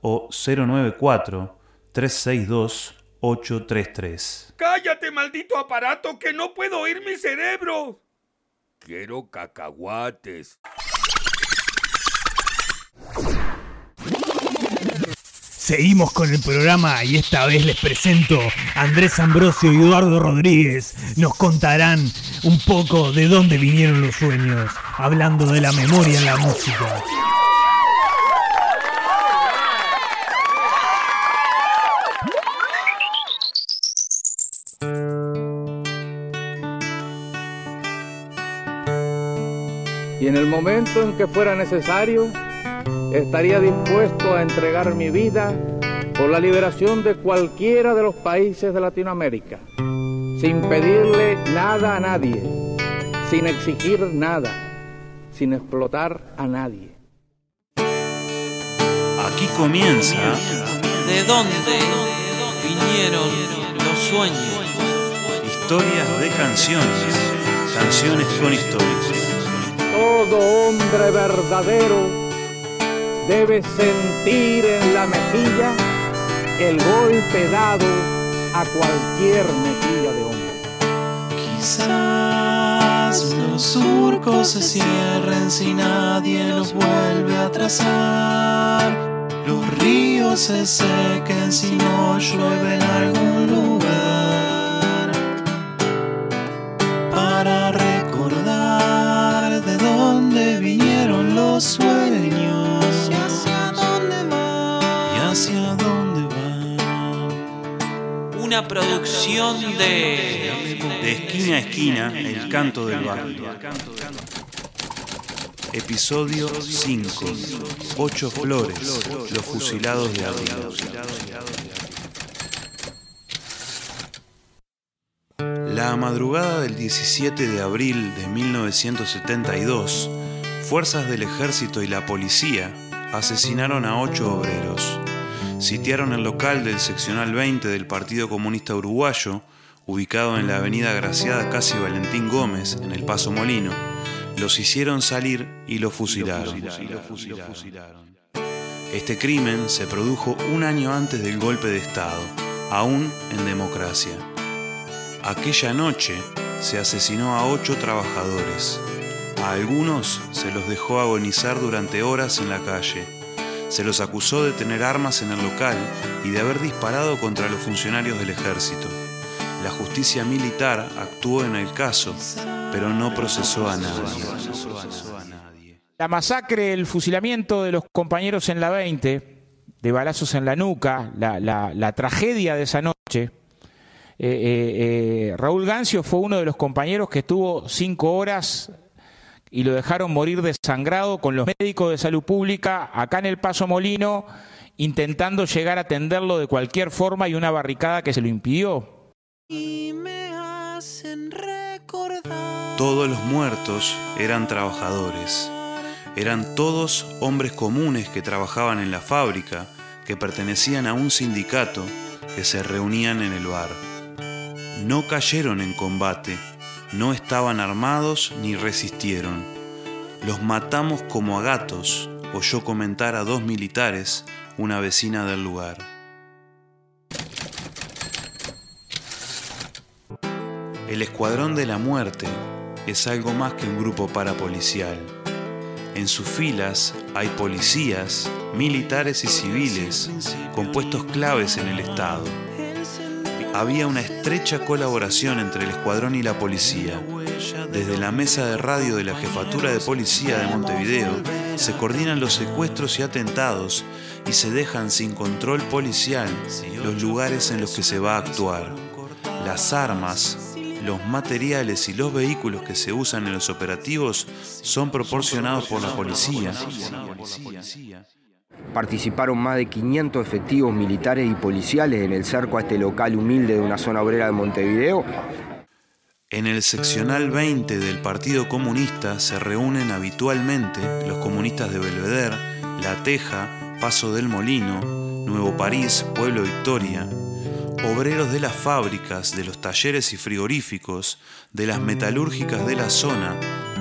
o 094 362 833. ¡Cállate, maldito aparato, que no puedo oír mi cerebro! Quiero cacahuates. Seguimos con el programa y esta vez les presento a Andrés Ambrosio y Eduardo Rodríguez. Nos contarán un poco de dónde vinieron los sueños, hablando de la memoria en la música. y en el momento en que fuera necesario, estaría dispuesto a entregar mi vida por la liberación de cualquiera de los países de Latinoamérica, sin pedirle nada a nadie, sin exigir nada, sin explotar a nadie. Aquí comienza ¿De dónde vinieron los sueños? Historias de canciones, canciones con historias. Todo hombre verdadero debe sentir en la mejilla el golpe dado a cualquier mejilla de hombre. Quizás los surcos se cierren si nadie los vuelve a trazar. Los ríos se sequen si no llueve en algún lugar. Para recordar de dónde vinieron los sueños Una producción de... De esquina a esquina, el canto del barrio. Episodio 5. Ocho flores, los fusilados de abril. La madrugada del 17 de abril de 1972, fuerzas del ejército y la policía asesinaron a ocho obreros. Sitiaron el local del seccional 20 del Partido Comunista Uruguayo, ubicado en la avenida Graciada Casi Valentín Gómez, en el Paso Molino. Los hicieron salir y los fusilaron. Este crimen se produjo un año antes del golpe de Estado, aún en democracia. Aquella noche se asesinó a ocho trabajadores. A algunos se los dejó agonizar durante horas en la calle. Se los acusó de tener armas en el local y de haber disparado contra los funcionarios del ejército. La justicia militar actuó en el caso, pero no procesó a nadie. La masacre, el fusilamiento de los compañeros en la 20, de balazos en la nuca, la, tragedia de esa noche. Eh, eh, eh, Raúl Gancio fue uno de los compañeros que estuvo cinco horas y lo dejaron morir desangrado con los médicos de salud pública acá en el Paso Molino, intentando llegar a atenderlo de cualquier forma y una barricada que se lo impidió. Y me hacen recordar. Todos los muertos eran trabajadores. Eran todos hombres comunes que trabajaban en la fábrica, que pertenecían a un sindicato, que se reunían en el bar. No cayeron en combate, no estaban armados ni resistieron. Los matamos como a gatos, oyó comentar a dos militares, una vecina del lugar. El Escuadrón de la Muerte es algo más que un grupo parapolicial. En sus filas hay policías, militares y civiles, con puestos claves en el Estado. Había una estrecha colaboración entre el escuadrón y la policía. Desde la mesa de radio de la Jefatura de Policía de Montevideo se coordinan los secuestros y atentados y se dejan sin control policial los lugares en los que se va a actuar. Las armas, los materiales y los vehículos que se usan en los operativos son proporcionados por la policía. Participaron más de 500 efectivos militares y policiales en el cerco a este local humilde de una zona obrera de Montevideo. En el seccional 20 del Partido Comunista se reúnen habitualmente los comunistas de Belvedere, La Teja, Paso del Molino, Nuevo París, Pueblo Victoria, obreros de las fábricas, de los talleres y frigoríficos, de las metalúrgicas de la zona,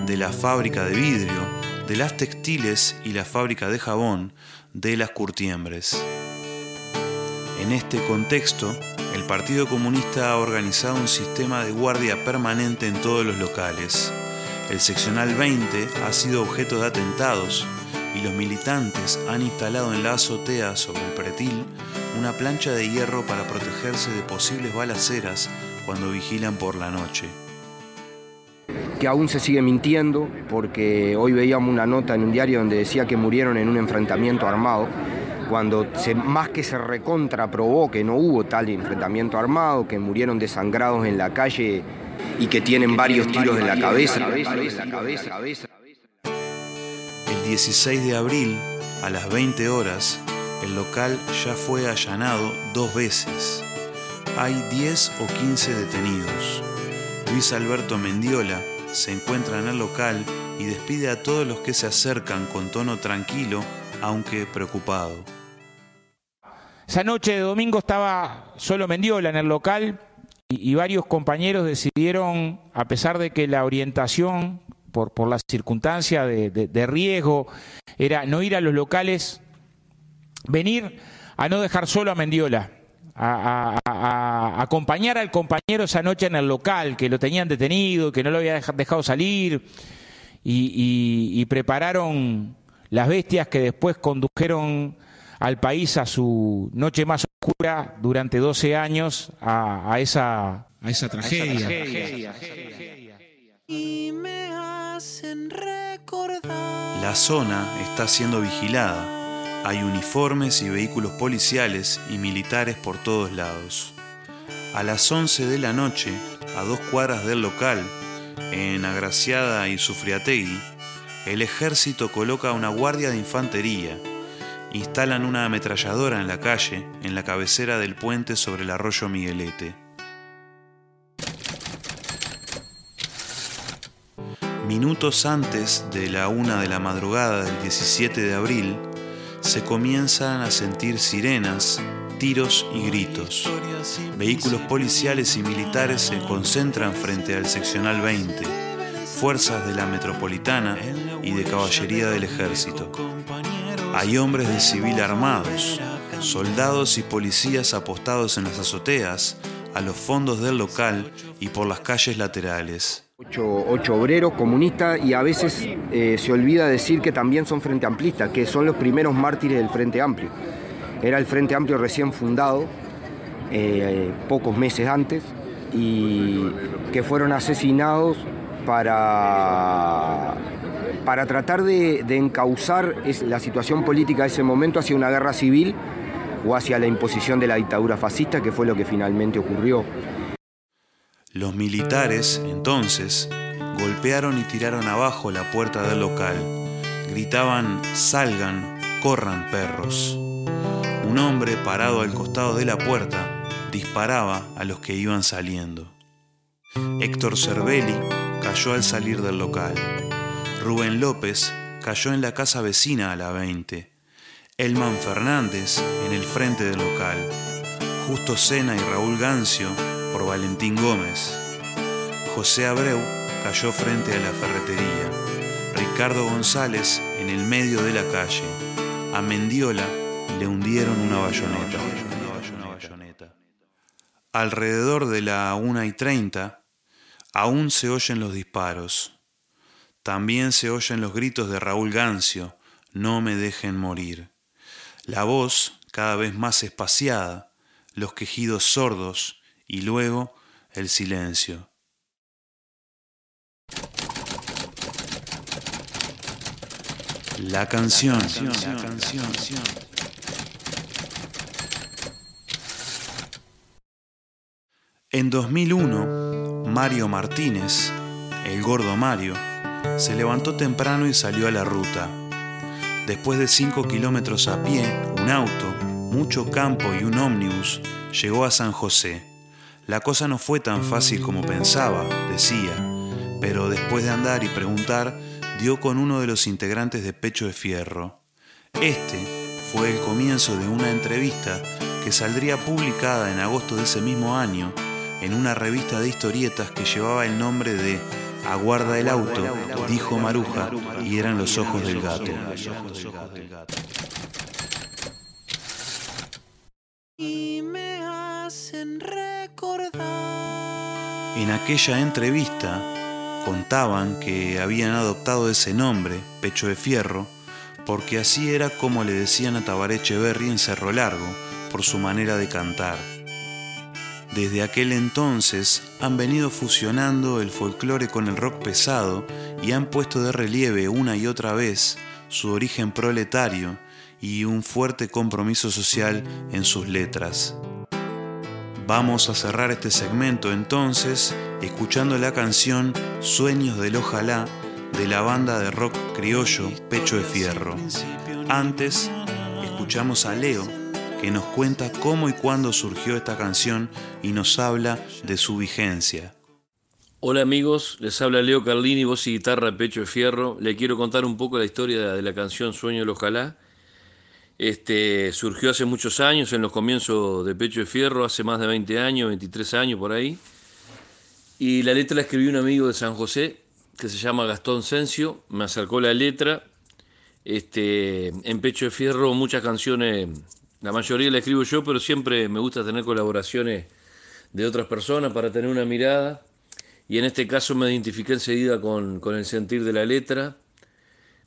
de la fábrica de vidrio, de las textiles y la fábrica de jabón, de las curtiembres. En este contexto, el Partido Comunista ha organizado un sistema de guardia permanente en todos los locales. El seccional 20 ha sido objeto de atentados y los militantes han instalado en la azotea sobre el pretil una plancha de hierro para protegerse de posibles balaceras cuando vigilan por la noche. Que aún se sigue mintiendo, porque hoy veíamos una nota en un diario donde decía que murieron en un enfrentamiento armado, cuando más que se recontraprobó que no hubo tal enfrentamiento armado, que murieron desangrados en la calle y que tienen varios tiros en la cabeza. El 16 de abril, a las 20 horas, el local ya fue allanado dos veces. Hay 10 o 15 detenidos. Luis Alberto Mendiola se encuentra en el local y despide a todos los que se acercan con tono tranquilo, aunque preocupado. Esa noche de domingo estaba solo Mendiola en el local y, varios compañeros decidieron, a pesar de que la orientación por, por la circunstancia de- de riesgo era no ir a los locales, venir a no dejar solo a Mendiola, a, a- acompañar al compañero esa noche en el local, que lo tenían detenido, que no lo había deja- dejado salir, y, y- y prepararon las bestias que después condujeron al país a su noche más oscura durante 12 años, a, a esa, a esa tragedia. Y me hacen recordar. La zona está siendo vigilada. Hay uniformes y vehículos policiales y militares por todos lados. A las 11 de la noche, a dos cuadras del local, en Agraciada y Sufriategui, el ejército coloca una guardia de infantería. Instalan una ametralladora en la calle, en la cabecera del puente sobre el arroyo Miguelete. Minutos antes de la una de la madrugada del 17 de abril, se comienzan a sentir sirenas, tiros y gritos. Vehículos policiales y militares se concentran frente al seccional 20, fuerzas de la metropolitana y de caballería del ejército. Hay hombres de civil armados, soldados y policías apostados en las azoteas, a los fondos del local y por las calles laterales. Ocho, obreros comunistas y a veces eh, se olvida decir que también son Frente Amplistas, que son los primeros mártires del Frente Amplio. Era el Frente Amplio recién fundado, eh, pocos meses antes, y que fueron asesinados para, para tratar de, de encauzar la situación política de ese momento hacia una guerra civil o hacia la imposición de la dictadura fascista, que fue lo que finalmente ocurrió. Los militares, entonces, golpearon y tiraron abajo la puerta del local. Gritaban, salgan, corran perros. Un hombre parado al costado de la puerta disparaba a los que iban saliendo. Héctor Cervelli cayó al salir del local. Rubén López cayó en la casa vecina a la 20. Elman Fernández en el frente del local. Justo Sena y Raúl Gancio Valentín Gómez. José Abreu cayó frente a la ferretería. Ricardo González en el medio de la calle. A Mendiola le hundieron una bayoneta. Alrededor de la 1 y 30 aún se oyen los disparos. También se oyen los gritos de Raúl Gancio, no me dejen morir. La voz cada vez más espaciada, los quejidos sordos y luego el silencio. La canción. En 2001, Mario Martínez, el gordo Mario, se levantó temprano y salió a la ruta. Después de 5 kilómetros a pie, un auto, mucho campo y un ómnibus, llegó a San José. La cosa no fue tan fácil como pensaba, decía, pero después de andar y preguntar, dio con uno de los integrantes de Pecho de Fierro. Este fue el comienzo de una entrevista que saldría publicada en agosto de ese mismo año en una revista de historietas que llevaba el nombre de Aguarda el auto, dijo Maruja, y eran los ojos del gato. Y me hacen En aquella entrevista contaban que habían adoptado ese nombre, Pecho de Fierro, porque así era como le decían a Tabaré Echeverry en Cerro Largo, por su manera de cantar. Desde aquel entonces han venido fusionando el folclore con el rock pesado y han puesto de relieve una y otra vez su origen proletario y un fuerte compromiso social en sus letras. Vamos a cerrar este segmento entonces escuchando la canción Sueños del Ojalá de la banda de rock criollo Pecho de Fierro. Antes escuchamos a Leo que nos cuenta cómo y cuándo surgió esta canción y nos habla de su vigencia. Hola amigos, les habla Leo Carlini, voz y guitarra Pecho de Fierro. Le quiero contar un poco la historia de la canción Sueño del Ojalá. Este, surgió hace muchos años, en los comienzos de Pecho de Fierro, hace más de 20 años, 23 años por ahí. Y la letra la escribió un amigo de San José, que se llama Gastón Sencio. Me acercó la letra. Este, en Pecho de Fierro muchas canciones la mayoría la escribo yo, pero siempre me gusta tener colaboraciones de otras personas para tener una mirada. Y en este caso me identifiqué enseguida con, con el sentir de la letra,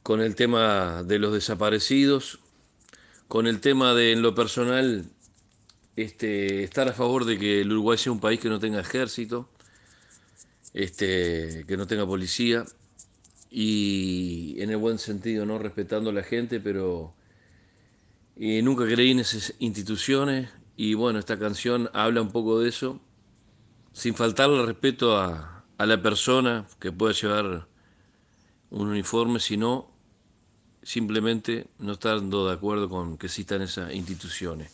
con el tema de los desaparecidos, con el tema de, en lo personal, este, estar a favor de que el Uruguay sea un país que no tenga ejército, este, que no tenga policía, y en el buen sentido, ¿no? Respetando a la gente, pero y nunca creí en esas instituciones y bueno, esta canción habla un poco de eso, sin faltarle respeto a, a la persona que pueda llevar un uniforme, sino simplemente no estando de acuerdo con que existan esas instituciones.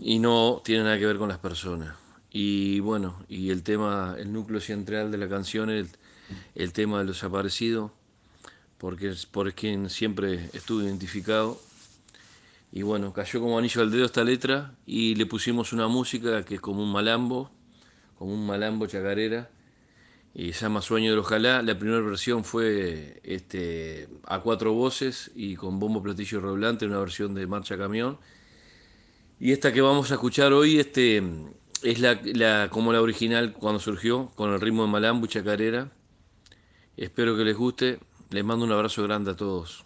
Y no tiene nada que ver con las personas. Y bueno, y el tema, el núcleo central de la canción es el, el tema de los desaparecidos, porque es por quien siempre estuve identificado y bueno, cayó como anillo al dedo esta letra y le pusimos una música que es como un malambo, como un malambo chacarera, y se llama Sueño del Ojalá. La primera versión fue este, a cuatro voces y con bombo, platillo y redoblante, una versión de marcha camión. Y esta que vamos a escuchar hoy este, es la, como la original cuando surgió, con el ritmo de malambo y chacarera. Espero que les guste. Les mando un abrazo grande a todos.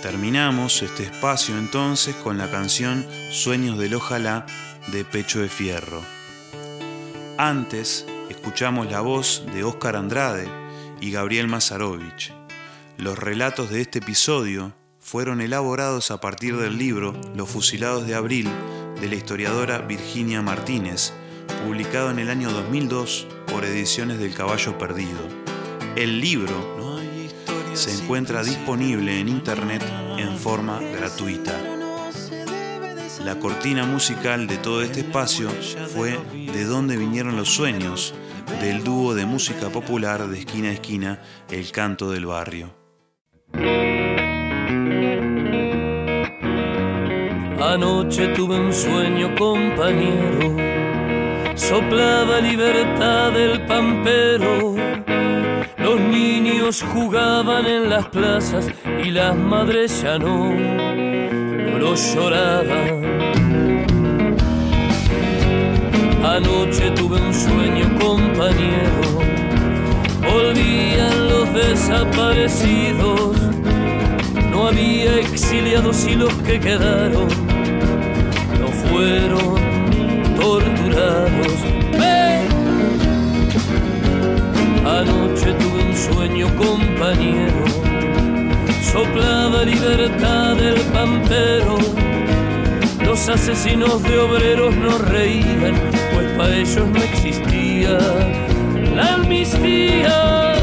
Terminamos este espacio entonces con la canción Sueños del Ojalá de Pecho de Fierro. Antes escuchamos la voz de Óscar Andrade y Gabriel Mazarovich. Los relatos de este episodio fueron elaborados a partir del libro Los Fusilados de Abril de la historiadora Virginia Martínez, publicado en el año 2002 por Ediciones del Caballo Perdido. El libro se encuentra disponible en internet en forma gratuita. La cortina musical de todo este espacio fue De dónde vinieron los sueños, del dúo de música popular de esquina a esquina, El Canto del Barrio. Anoche tuve un sueño compañero, soplaba libertad del pampero jugaban en las plazas y las madres ya no, no lo lloraban. Anoche tuve un sueño compañero, volvían los desaparecidos, no había exiliados y los que quedaron no fueron torturados. Anoche tuve un sueño compañero, soplaba libertad del pampero, los asesinos de obreros no reían, pues para ellos no existía la amnistía.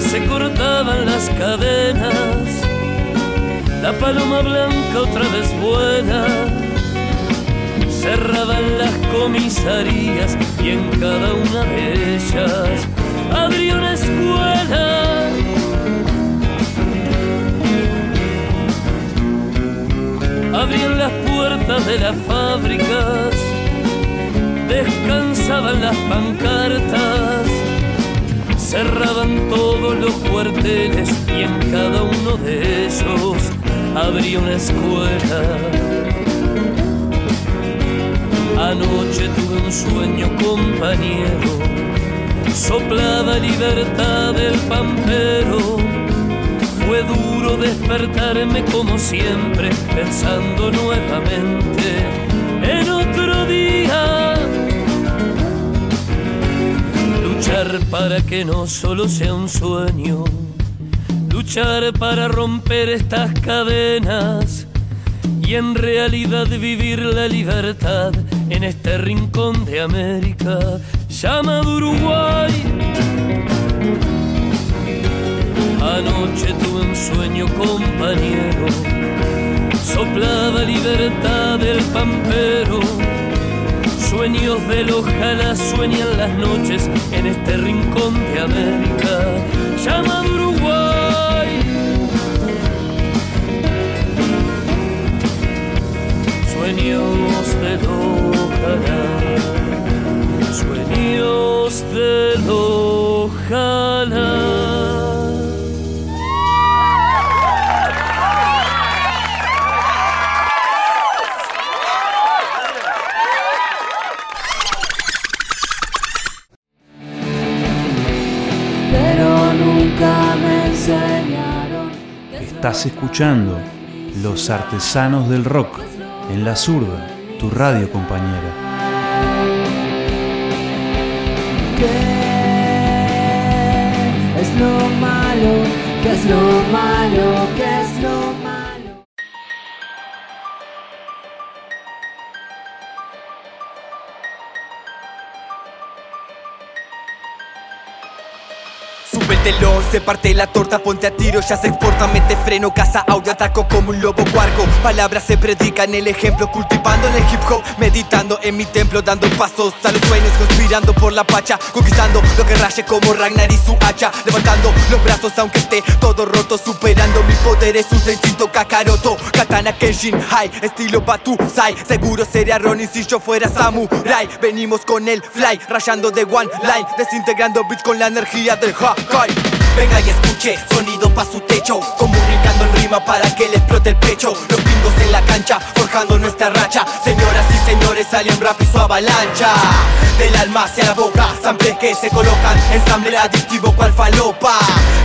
Se cortaban las cadenas, la paloma blanca otra vez Cerraban las comisarías y en cada una de ellas habría una escuela. Abrían las puertas de las fábricas, descansaban las pancartas, cerraban todos los cuarteles y en cada uno de ellos habría una escuela. Anoche tuve un sueño compañero, soplada libertad del pampero. Fue duro despertarme como siempre, pensando nuevamente en otro día. Luchar para que no solo sea un sueño, luchar para romper estas cadenas y en realidad vivir la libertad en este rincón de América llamado Uruguay. Anoche tuve un sueño compañero, soplaba libertad del pampero. Sueños del ojalá sueñan las noches en este rincón de América llamado Uruguay. Sueños del ojalá, sueños me enseñaron. Estás escuchando Los Artesanos del Rock en La Zurda, tu radio compañera. ¿Qué es lo malo? ¿Qué es lo malo? ¿Qué Se parte la torta, ponte a tiro, ya se exporta, mete freno, caza audio, ataco como un lobo cuarco. Palabras se predican, el ejemplo, cultivando en el hip hop, meditando en mi templo, dando pasos a los sueños, conspirando por la pacha, conquistando lo que raye como Ragnar y su hacha, levantando los brazos aunque esté todo roto, superando mis poderes, un instinto kakaroto, katana Kenshin High, estilo Batu Sai, seguro sería Ronin si yo fuera samurai, venimos con el fly, rayando de one line, desintegrando beats con la energía del Hakai. Venga y escuche, sonido pa' su techo Comunicando en rima para que le explote el pecho. Los pingos en la cancha, forjando nuestra racha. Señoras y señores, salen rap y su avalancha. Del alma hacia la boca, samples que se colocan. Ensamble adictivo cual falopa.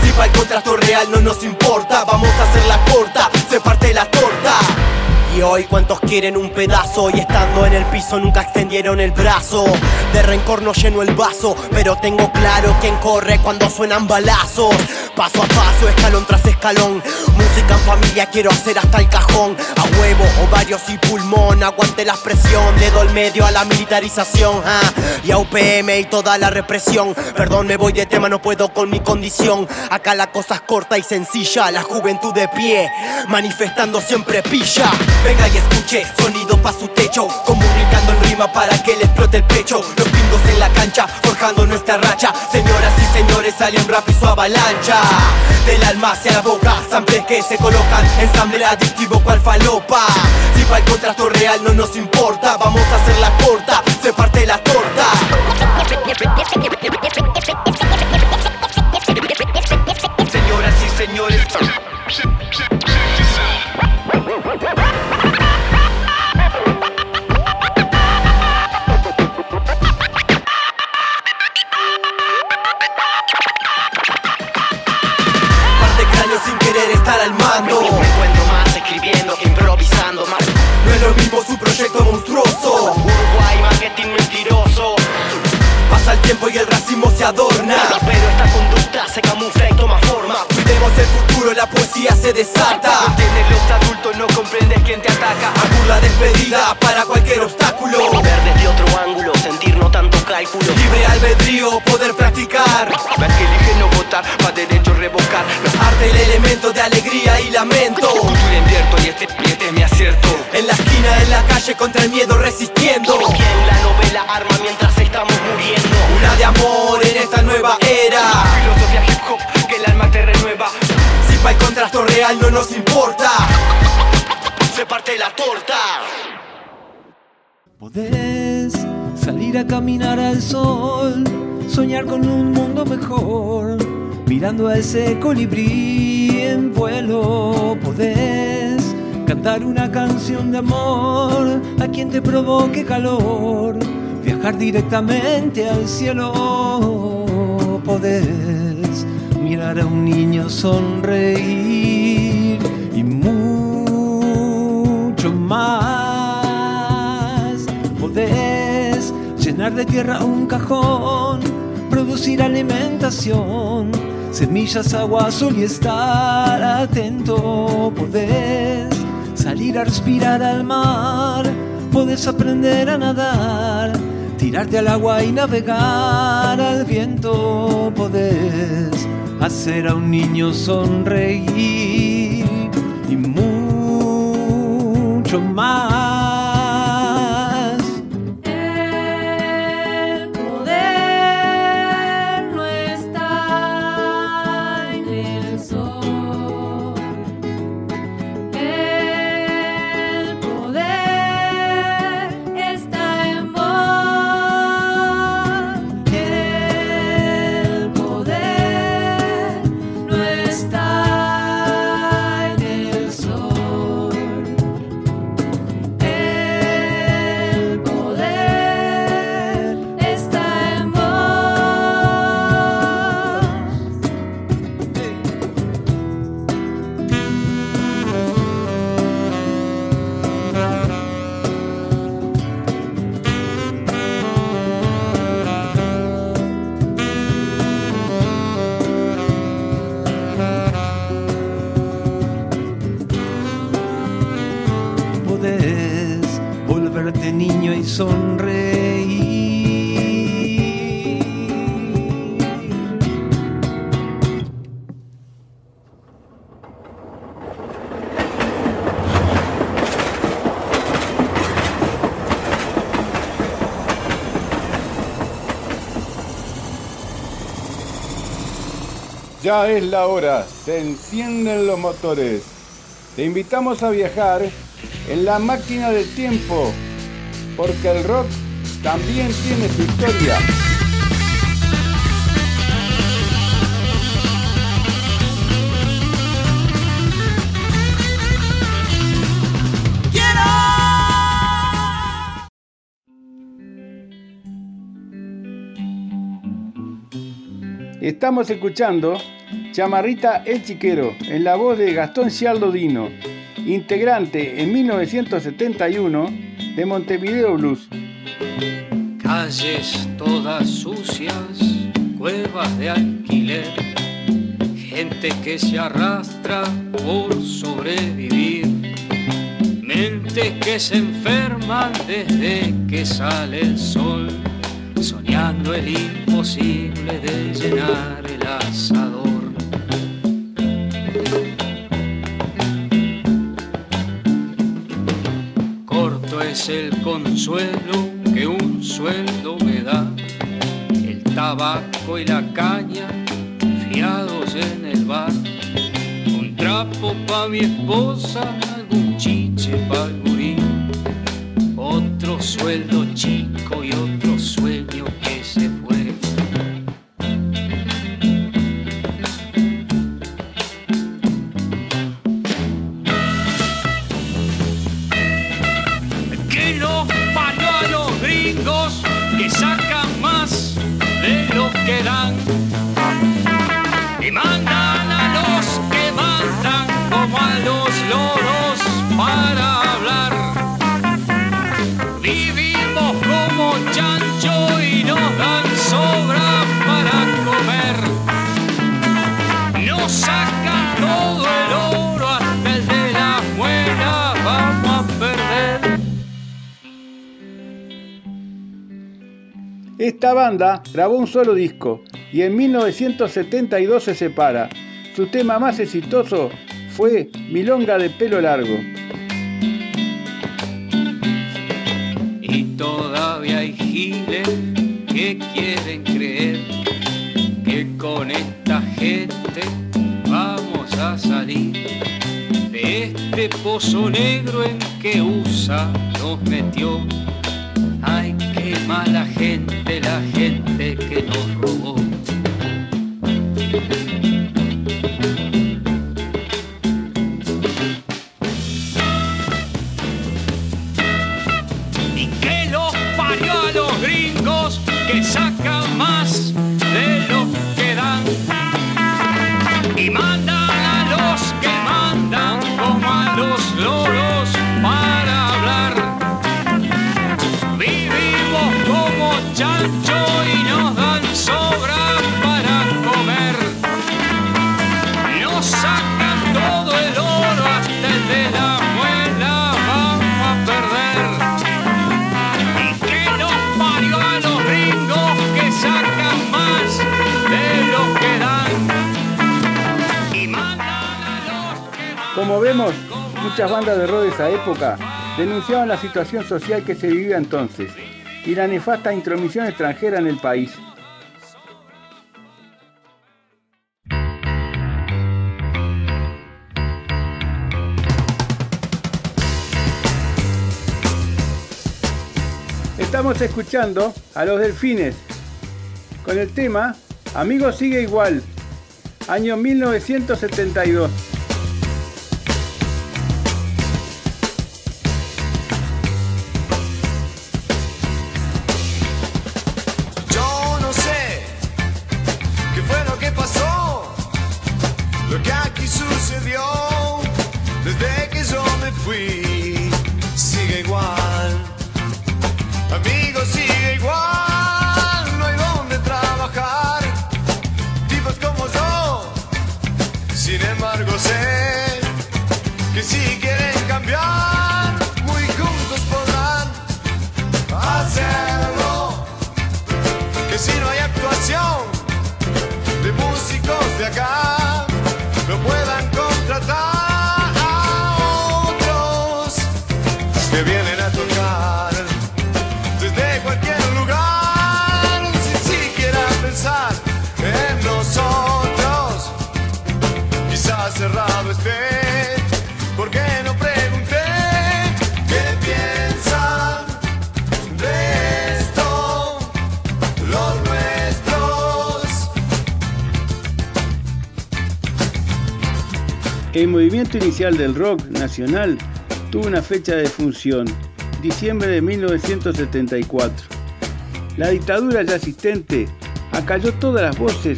Si para el contrato real no nos importa Vamos a hacer la corta, se parte la torta hoy cuántos quieren un pedazo y estando en el piso nunca extendieron el brazo. De rencor no lleno el vaso, pero tengo claro quién corre cuando suenan balazos. Paso a paso, escalón tras escalón. Música en familia quiero hacer hasta el cajón. A huevo, ovarios y pulmón Aguante la presión, dedo al medio a la militarización ah, Y a UPM y toda la represión. Perdón, me voy de tema, no puedo con mi condición. Acá la cosa es corta y sencilla La juventud de pie, manifestando siempre pilla Venga y escuche, sonido pa' su techo Comunicando en rima para que le explote el pecho. Los pingos en la cancha, forjando nuestra racha. Señoras y señores, salen rap y su avalancha. Del alma hacia la boca, samples que se colocan. Ensamble adictivo cual falopa. Si para el contrato real no nos importa Vamos a hacer la corta, se parte la torta tiempo y el racismo se adorna. Pero esta conducta se camufla y toma forma. Cuidemos el futuro, la poesía se desata. Tienes los adultos, no comprendes quién te ataca. A la despedida para cualquier obstáculo. Ver desde otro ángulo, sentir no tanto cálculo. Libre albedrío, poder practicar. Las que eligen no votar, para derecho revocar. No. Arte el elemento de alegría y lamento. Cultura invierto y este, y este me acierto. En la esquina, en la calle, contra el miedo resistiendo. Bien, la novela arma mi Real no nos importa. Se parte la torta. Podés salir a caminar al sol, soñar con un mundo mejor, mirando a ese colibrí en vuelo. Podés cantar una canción de amor a quien te provoque calor, viajar directamente al cielo. Podés mirar a un niño sonreír y mucho más. Podés llenar de tierra un cajón, producir alimentación, semillas, agua, sol y estar atento. Podés salir a respirar al mar, podés aprender a nadar, tirarte al agua y navegar al viento. Podés hacer a un niño sonreír y mucho más. Sonreír. Ya es la hora, se encienden los motores. Te invitamos a viajar en la máquina del tiempo, porque el rock también tiene su historia. Estamos escuchando Chamarrita El Chiquero en la voz de Gastón Cialdodino, integrante en 1971 de Montevideo Blues. Calles todas sucias, cuevas de alquiler, gente que se arrastra por sobrevivir, mentes que se enferman desde que sale el sol, soñando el imposible de llenar el asador. Es el consuelo que un sueldo me da, el tabaco y la caña fiados en el bar, un trapo pa' mi esposa, algún chiche pa' el gurí, otro sueldo chico y otro Esta banda grabó un solo disco y en 1972 se separa. Su tema más exitoso fue Milonga de pelo largo. Y todavía hay giles que quieren creer que con esta gente vamos a salir de este pozo negro en que USA nos metió. Mala gente la gente que nos robó. Muchas bandas de rock de esa época denunciaban la situación social que se vivía entonces y la nefasta intromisión extranjera en el país. Estamos escuchando a los delfines con el tema Amigo sigue igual, año 1972. Inicial del rock nacional tuvo una fecha de función, diciembre de 1974. La dictadura ya asistente acalló todas las voces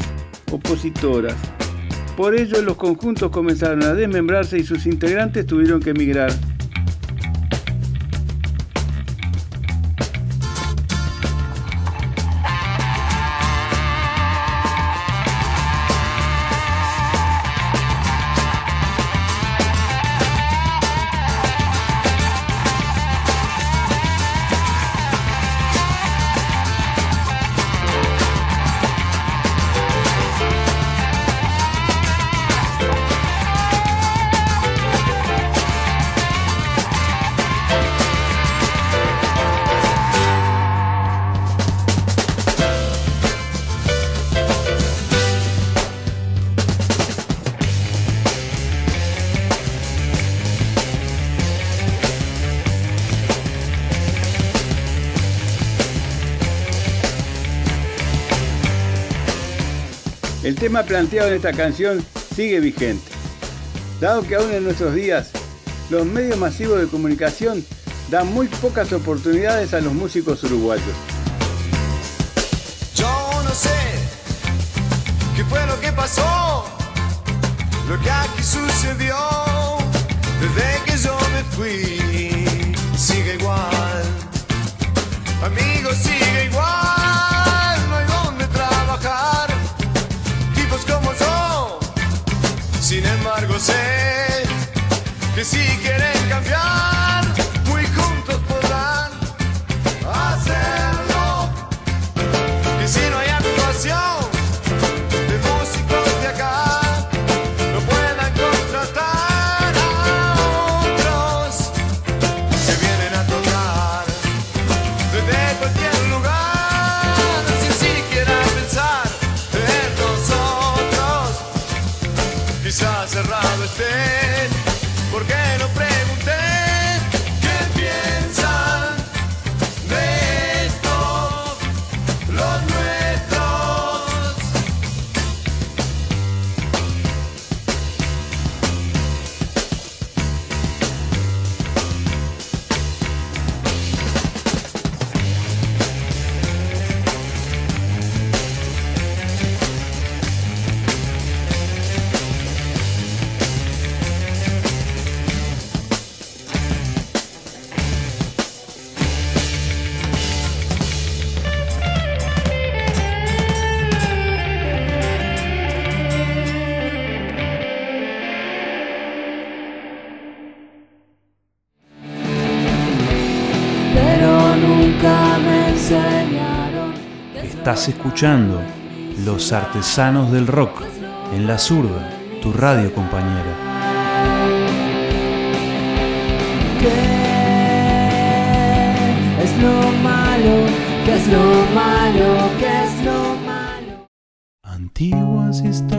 opositoras. Por ello los conjuntos comenzaron a desmembrarse y sus integrantes tuvieron que emigrar. Tema planteado en esta canción sigue vigente, dado que aún en nuestros días los medios masivos de comunicación dan muy pocas oportunidades a los músicos uruguayos. Yo no sé qué fue lo que pasó, lo que aquí sucedió desde que yo me fui. Sigue igual, amigo, sigue sé que si quieren cambiar, quizás cerrado esté, porque no pre Escuchando Los Artesanos del Rock en la zurda, tu radio compañera. ¿Qué es lo malo? ¿Qué es lo malo? ¿Qué es lo malo? Antiguas historias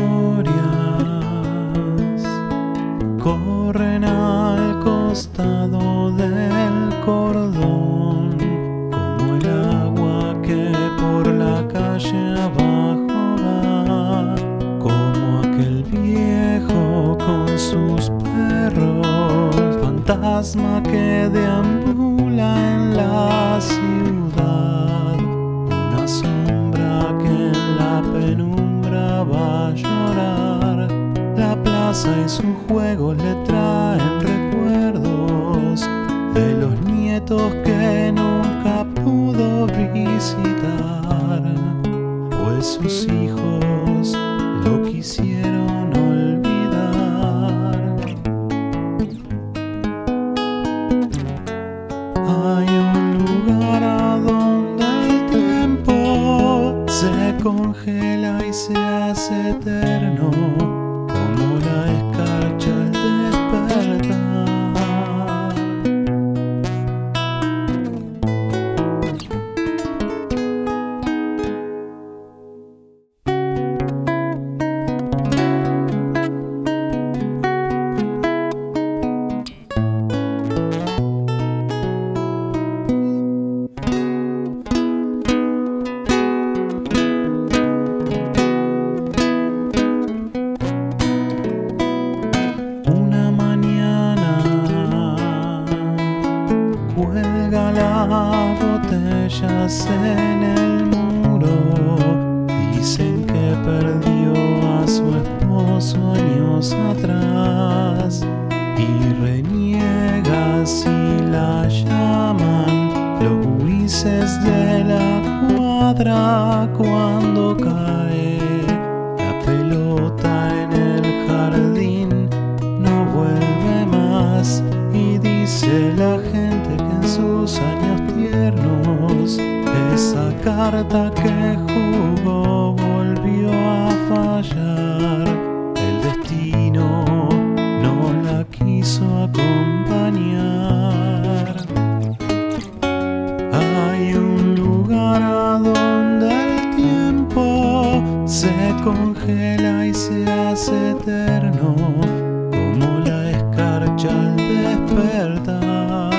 escucha al despertar.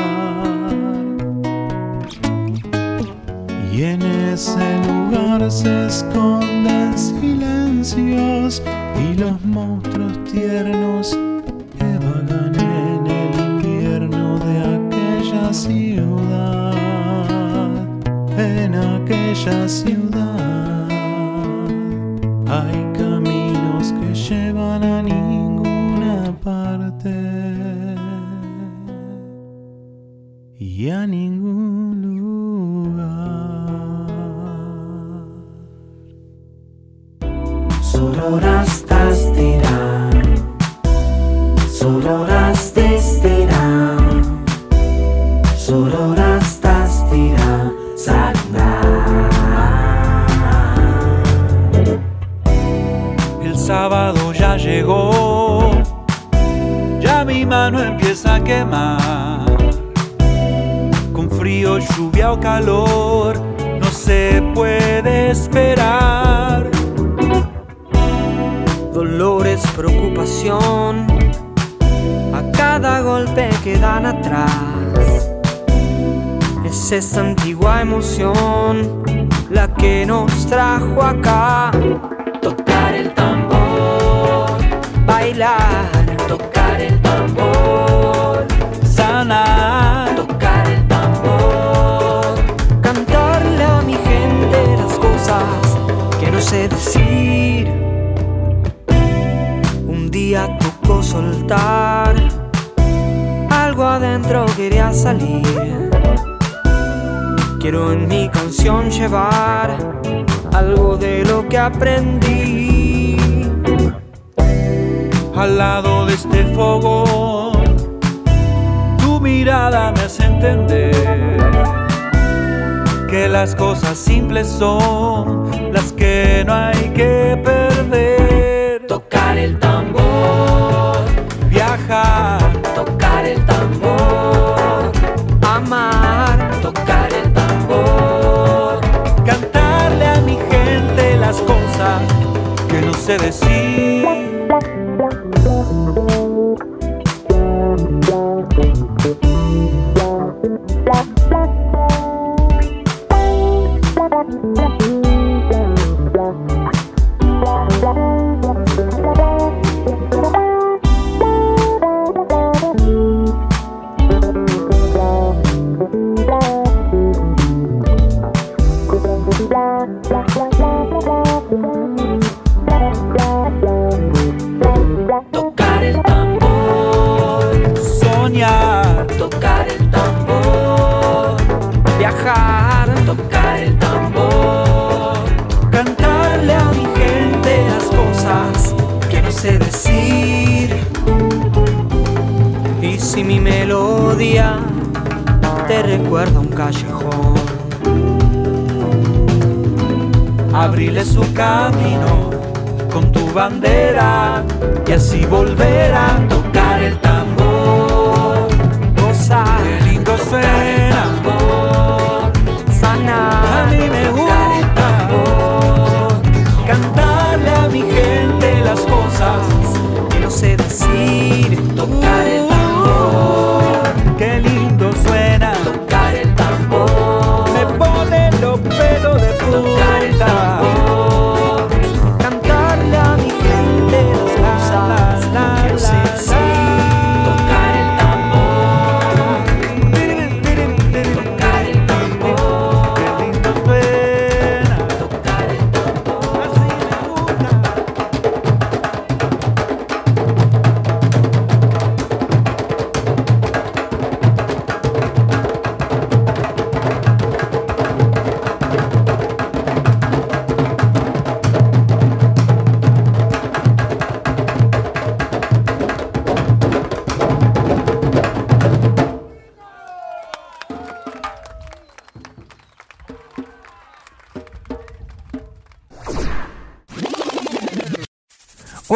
Y en ese lugar se esconden silencios y los monstruos tiernos que vagan en el invierno de aquella ciudad. En aquella ciudad.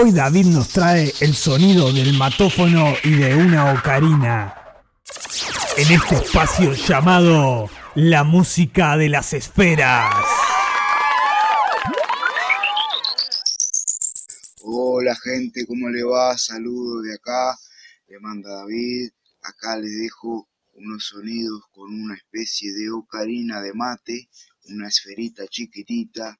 Hoy David nos trae el sonido del matófono y de una ocarina. En este espacio llamado La música de las esferas. Hola gente, ¿cómo le va? Saludos de acá, le manda David. Acá les dejo unos sonidos con una especie de ocarina de mate, una esferita chiquitita.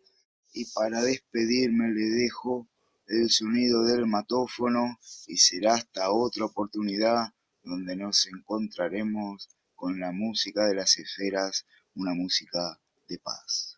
Y para despedirme le dejo el sonido del matófono y será hasta otra oportunidad donde nos encontraremos con la música de las esferas, una música de paz.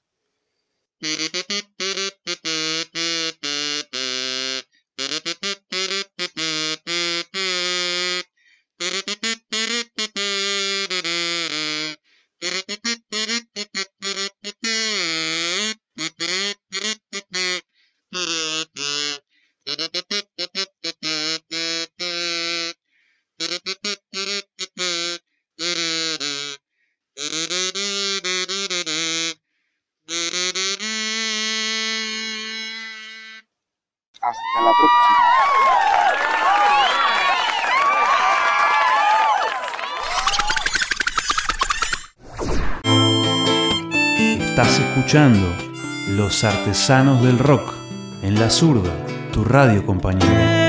Escuchando Los Artesanos del Rock en la zurda, tu radio compañero.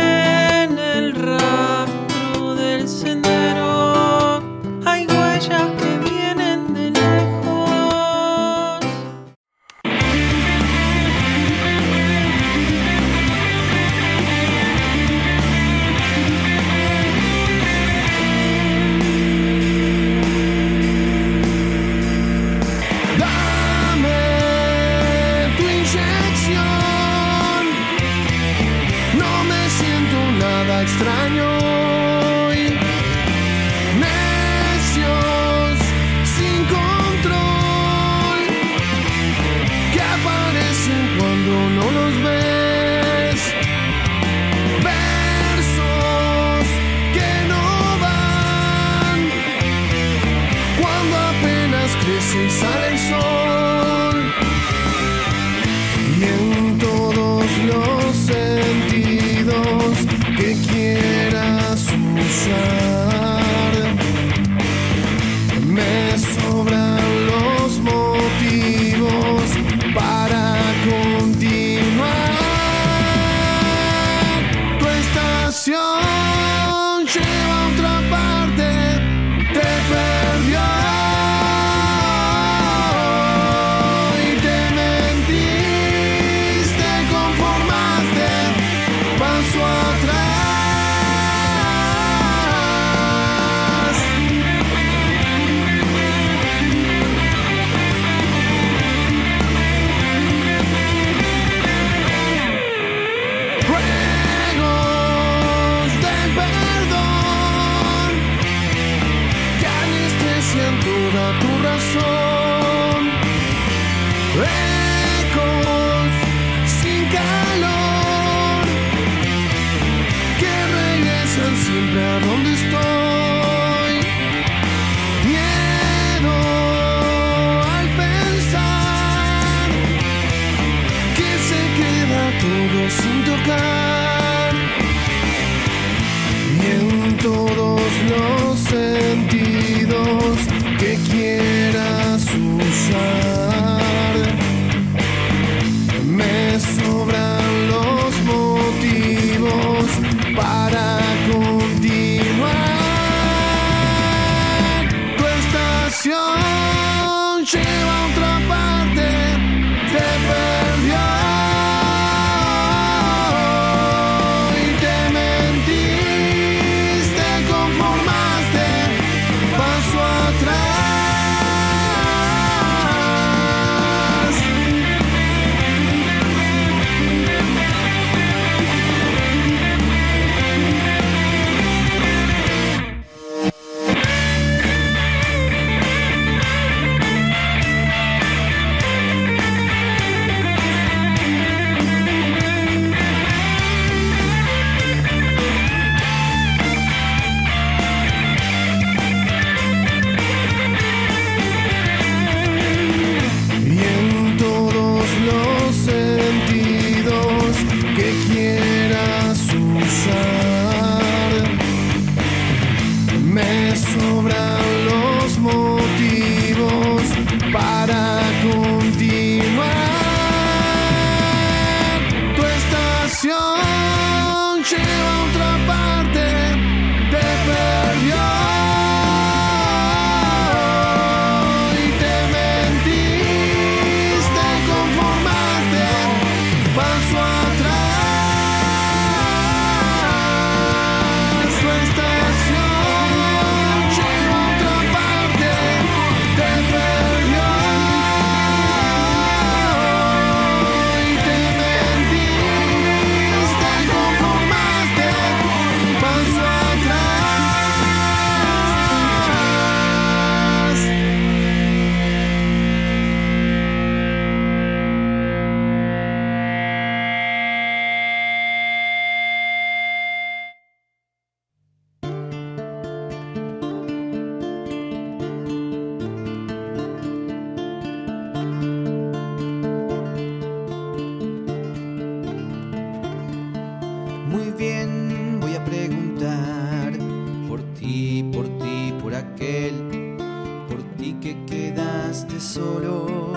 Solo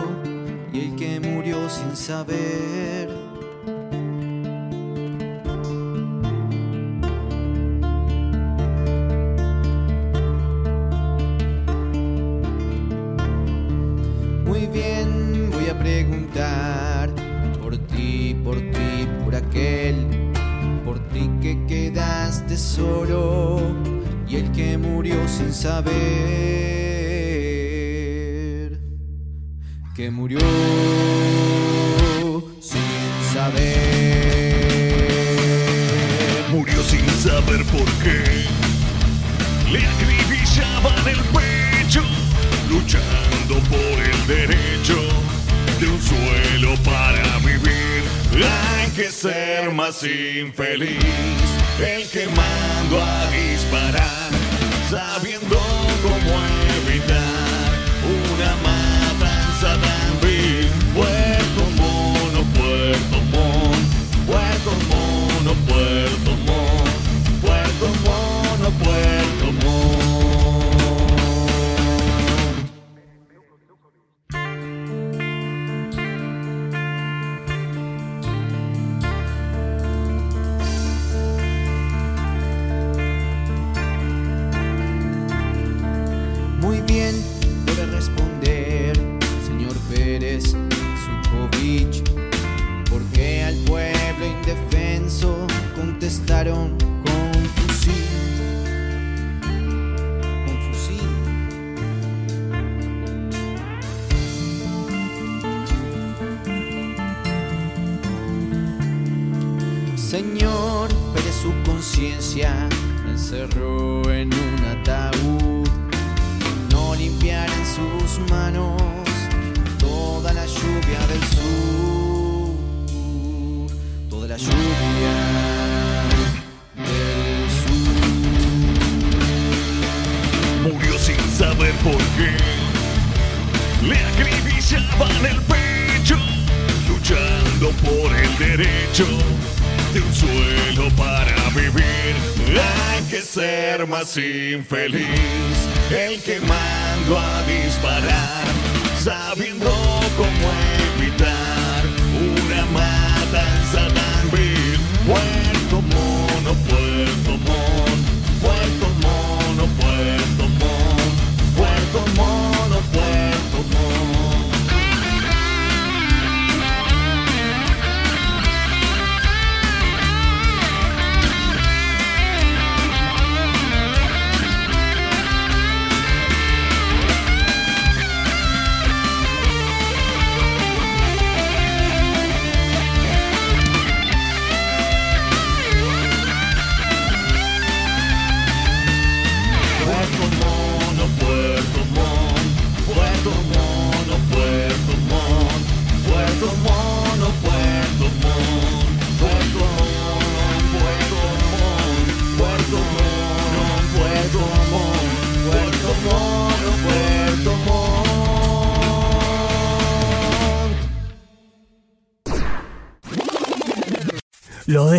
y el que murió sin saber. Ser infeliz, el que mando a disparar,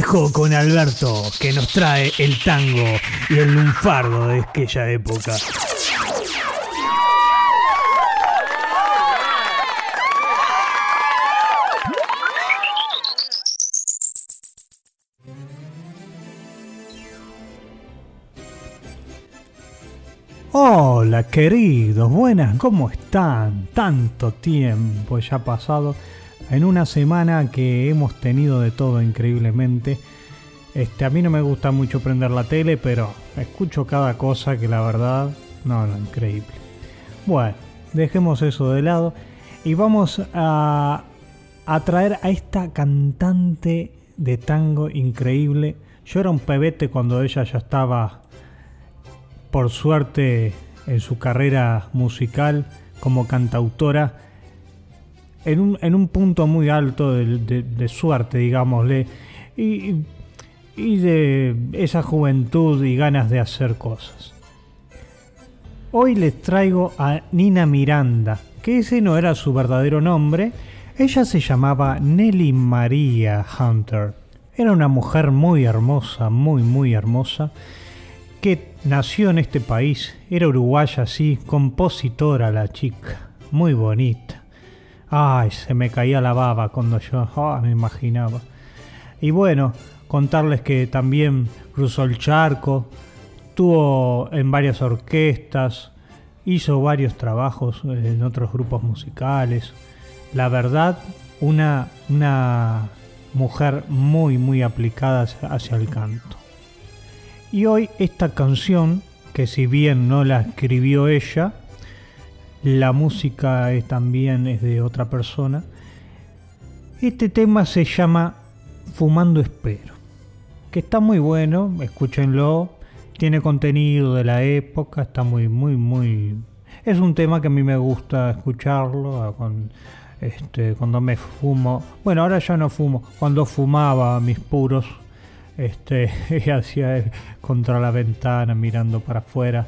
Con Alberto, que nos trae el tango y el lunfardo de aquella época. Hola queridos, buenas, ¿cómo están? Tanto tiempo ya ha pasado en una semana que hemos tenido de todo increíblemente. Este, a mí no me gusta mucho prender la tele, pero escucho cada cosa que la verdad, no, no, increíble. Bueno, dejemos eso de lado y vamos a, a traer a esta cantante de tango increíble. Yo era un pebete cuando ella ya estaba, por suerte, en su carrera musical como cantautora en un, en un punto muy alto de, de- suerte, digámosle, y, y de esa juventud y ganas de hacer cosas. Hoy les traigo a Nina Miranda, que ese no era su verdadero nombre, ella se llamaba Nelly María Hunter. Era una mujer muy hermosa, muy, muy hermosa, que nació en este país, era uruguaya, sí, compositora la chica, muy bonita. Ay, se me caía la baba cuando yo ah, me imaginaba. Y bueno, contarles que también cruzó el charco, tuvo en varias orquestas, hizo varios trabajos en otros grupos musicales. La verdad, una, una mujer muy, muy aplicada hacia el canto. Y hoy esta canción, que si bien no la escribió ella, la música es- también es de otra persona. Este tema se llama Fumando Espero, que está muy bueno, escúchenlo, tiene contenido de la época, está muy, muy, muy... Es un tema que a mí me gusta escucharlo ah, este, cuando me fumo, bueno, ahora ya no fumo, cuando fumaba mis puros, este, y hacía contra la ventana mirando para afuera.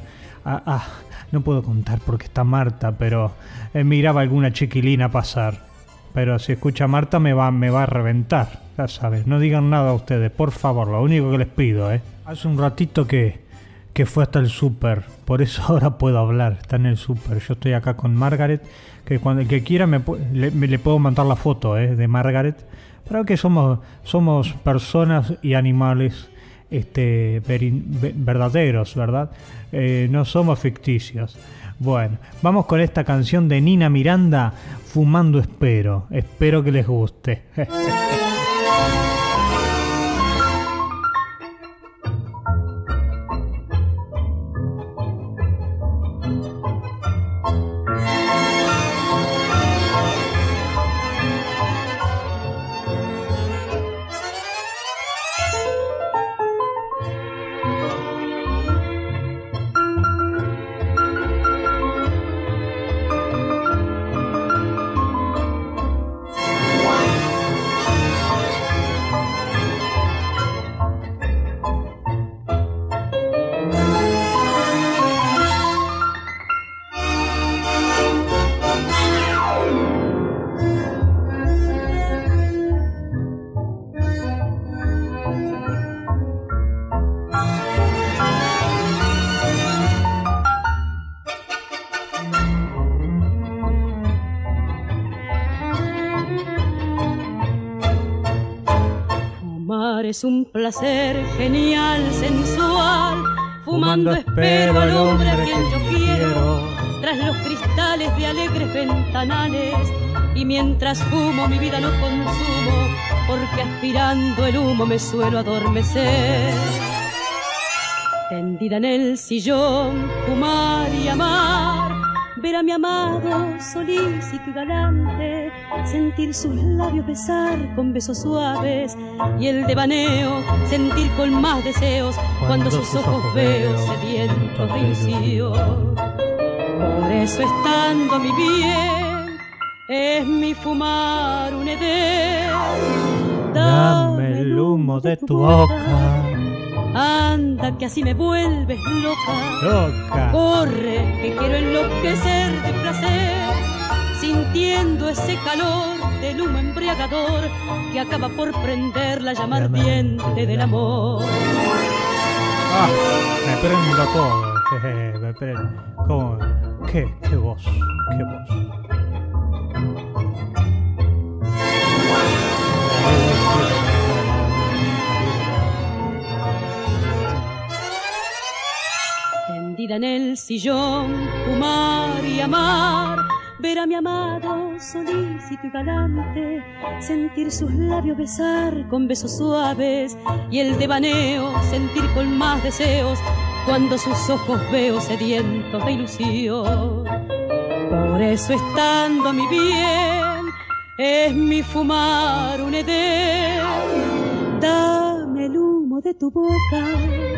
Ah, ah, no puedo contar porque está Marta, pero eh, miraba alguna chiquilina pasar. Pero si escucha a Marta me va, me va a reventar, ya sabes. No digan nada a ustedes, por favor, lo único que les pido, ¿eh? Hace un ratito que, que fue hasta el súper, por eso ahora puedo hablar, está en el súper. Yo estoy acá con Margaret, que cuando el que quiera le, me- le puedo mandar la foto ¿eh? de Margaret. Pero que somos, somos personas y animales este, verdaderos, ¿verdad? Eh, no somos ficticios. Bueno, vamos con esta canción de Nina Miranda, Fumando Espero. Espero que les guste. es un placer genial, sensual. Fumando espero al hombre a quien yo quiero, tras los cristales de alegres ventanales. Y mientras fumo mi vida no consumo, porque aspirando el humo me suelo adormecer. Tendida en el sillón, fumar y amar, ver a mi amado solícito y galante, sentir sus labios besar con besos suaves y el devaneo sentir con más deseos cuando, sus ojos veo sedientos de ilusión. Por eso estando mi bien, es mi fumar un edén. Dame el humo de tu boca. Anda que así me vuelves loca. Loca. Corre que quiero enloquecer de placer, sintiendo ese calor del humo embriagador que acaba por prender la llama ardiente del amor. Ah, me prendo todo. jeje, me prendo. ¿Cómo? ¿Qué? ¿Qué voz? ¿Qué voz? Tendida en el sillón, fumar y amar, ver a mi amado solícito y galante, sentir sus labios besar con besos suaves y el devaneo sentir con más deseos cuando sus ojos veo sedientos de ilusión. Por eso estando mi bien, es mi fumar un edén. Dame el humo de tu boca.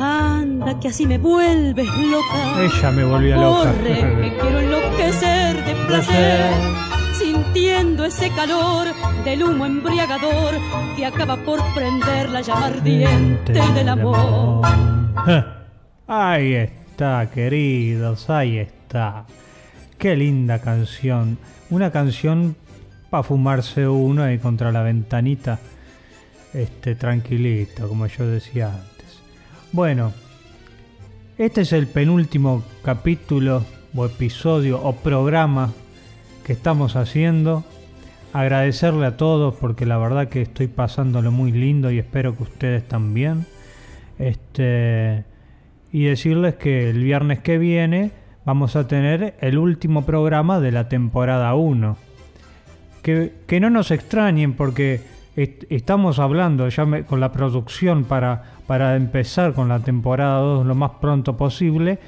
Anda, que así me vuelves loca. Ella me volvía loca. Corre, que quiero enloquecer de placer. Sintiendo ese calor del humo embriagador que acaba por prender la llama ardiente del amor. Ahí está, queridos, ahí está. Qué linda canción. Una canción para fumarse uno ahí contra la ventanita. Este, tranquilito, como yo decía antes. Bueno, este es el penúltimo capítulo o episodio o programa que estamos haciendo. Agradecerle a todos porque la verdad que estoy pasándolo muy lindo y espero que ustedes también. Este y decirles que el viernes que viene vamos a tener el último programa de la temporada 1. Que, que no nos extrañen porque est- estamos hablando ya me- con la producción para, para empezar con la temporada 2 lo más pronto posible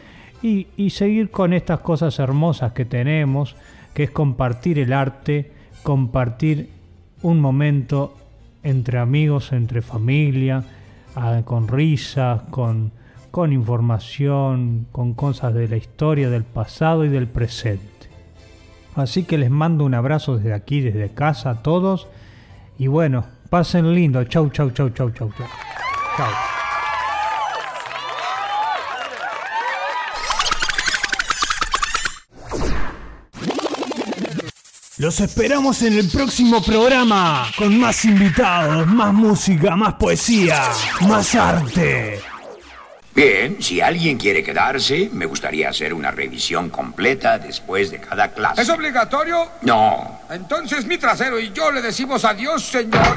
y, y seguir con estas cosas hermosas que tenemos, que es compartir el arte, compartir un momento entre amigos, entre familia, con risas, con, con información, con cosas de la historia, del pasado y del presente. Así que les mando un abrazo desde aquí, desde casa a todos. Y bueno, pasen lindo. Chau, chau, chau, chau, chau, chau. Chau. Los esperamos en el próximo programa con más invitados, más música, más poesía, más arte. Bien, si alguien quiere quedarse, me gustaría hacer una revisión completa después de cada clase. ¿Es obligatorio? No. Entonces mi trasero y yo le decimos adiós, señor.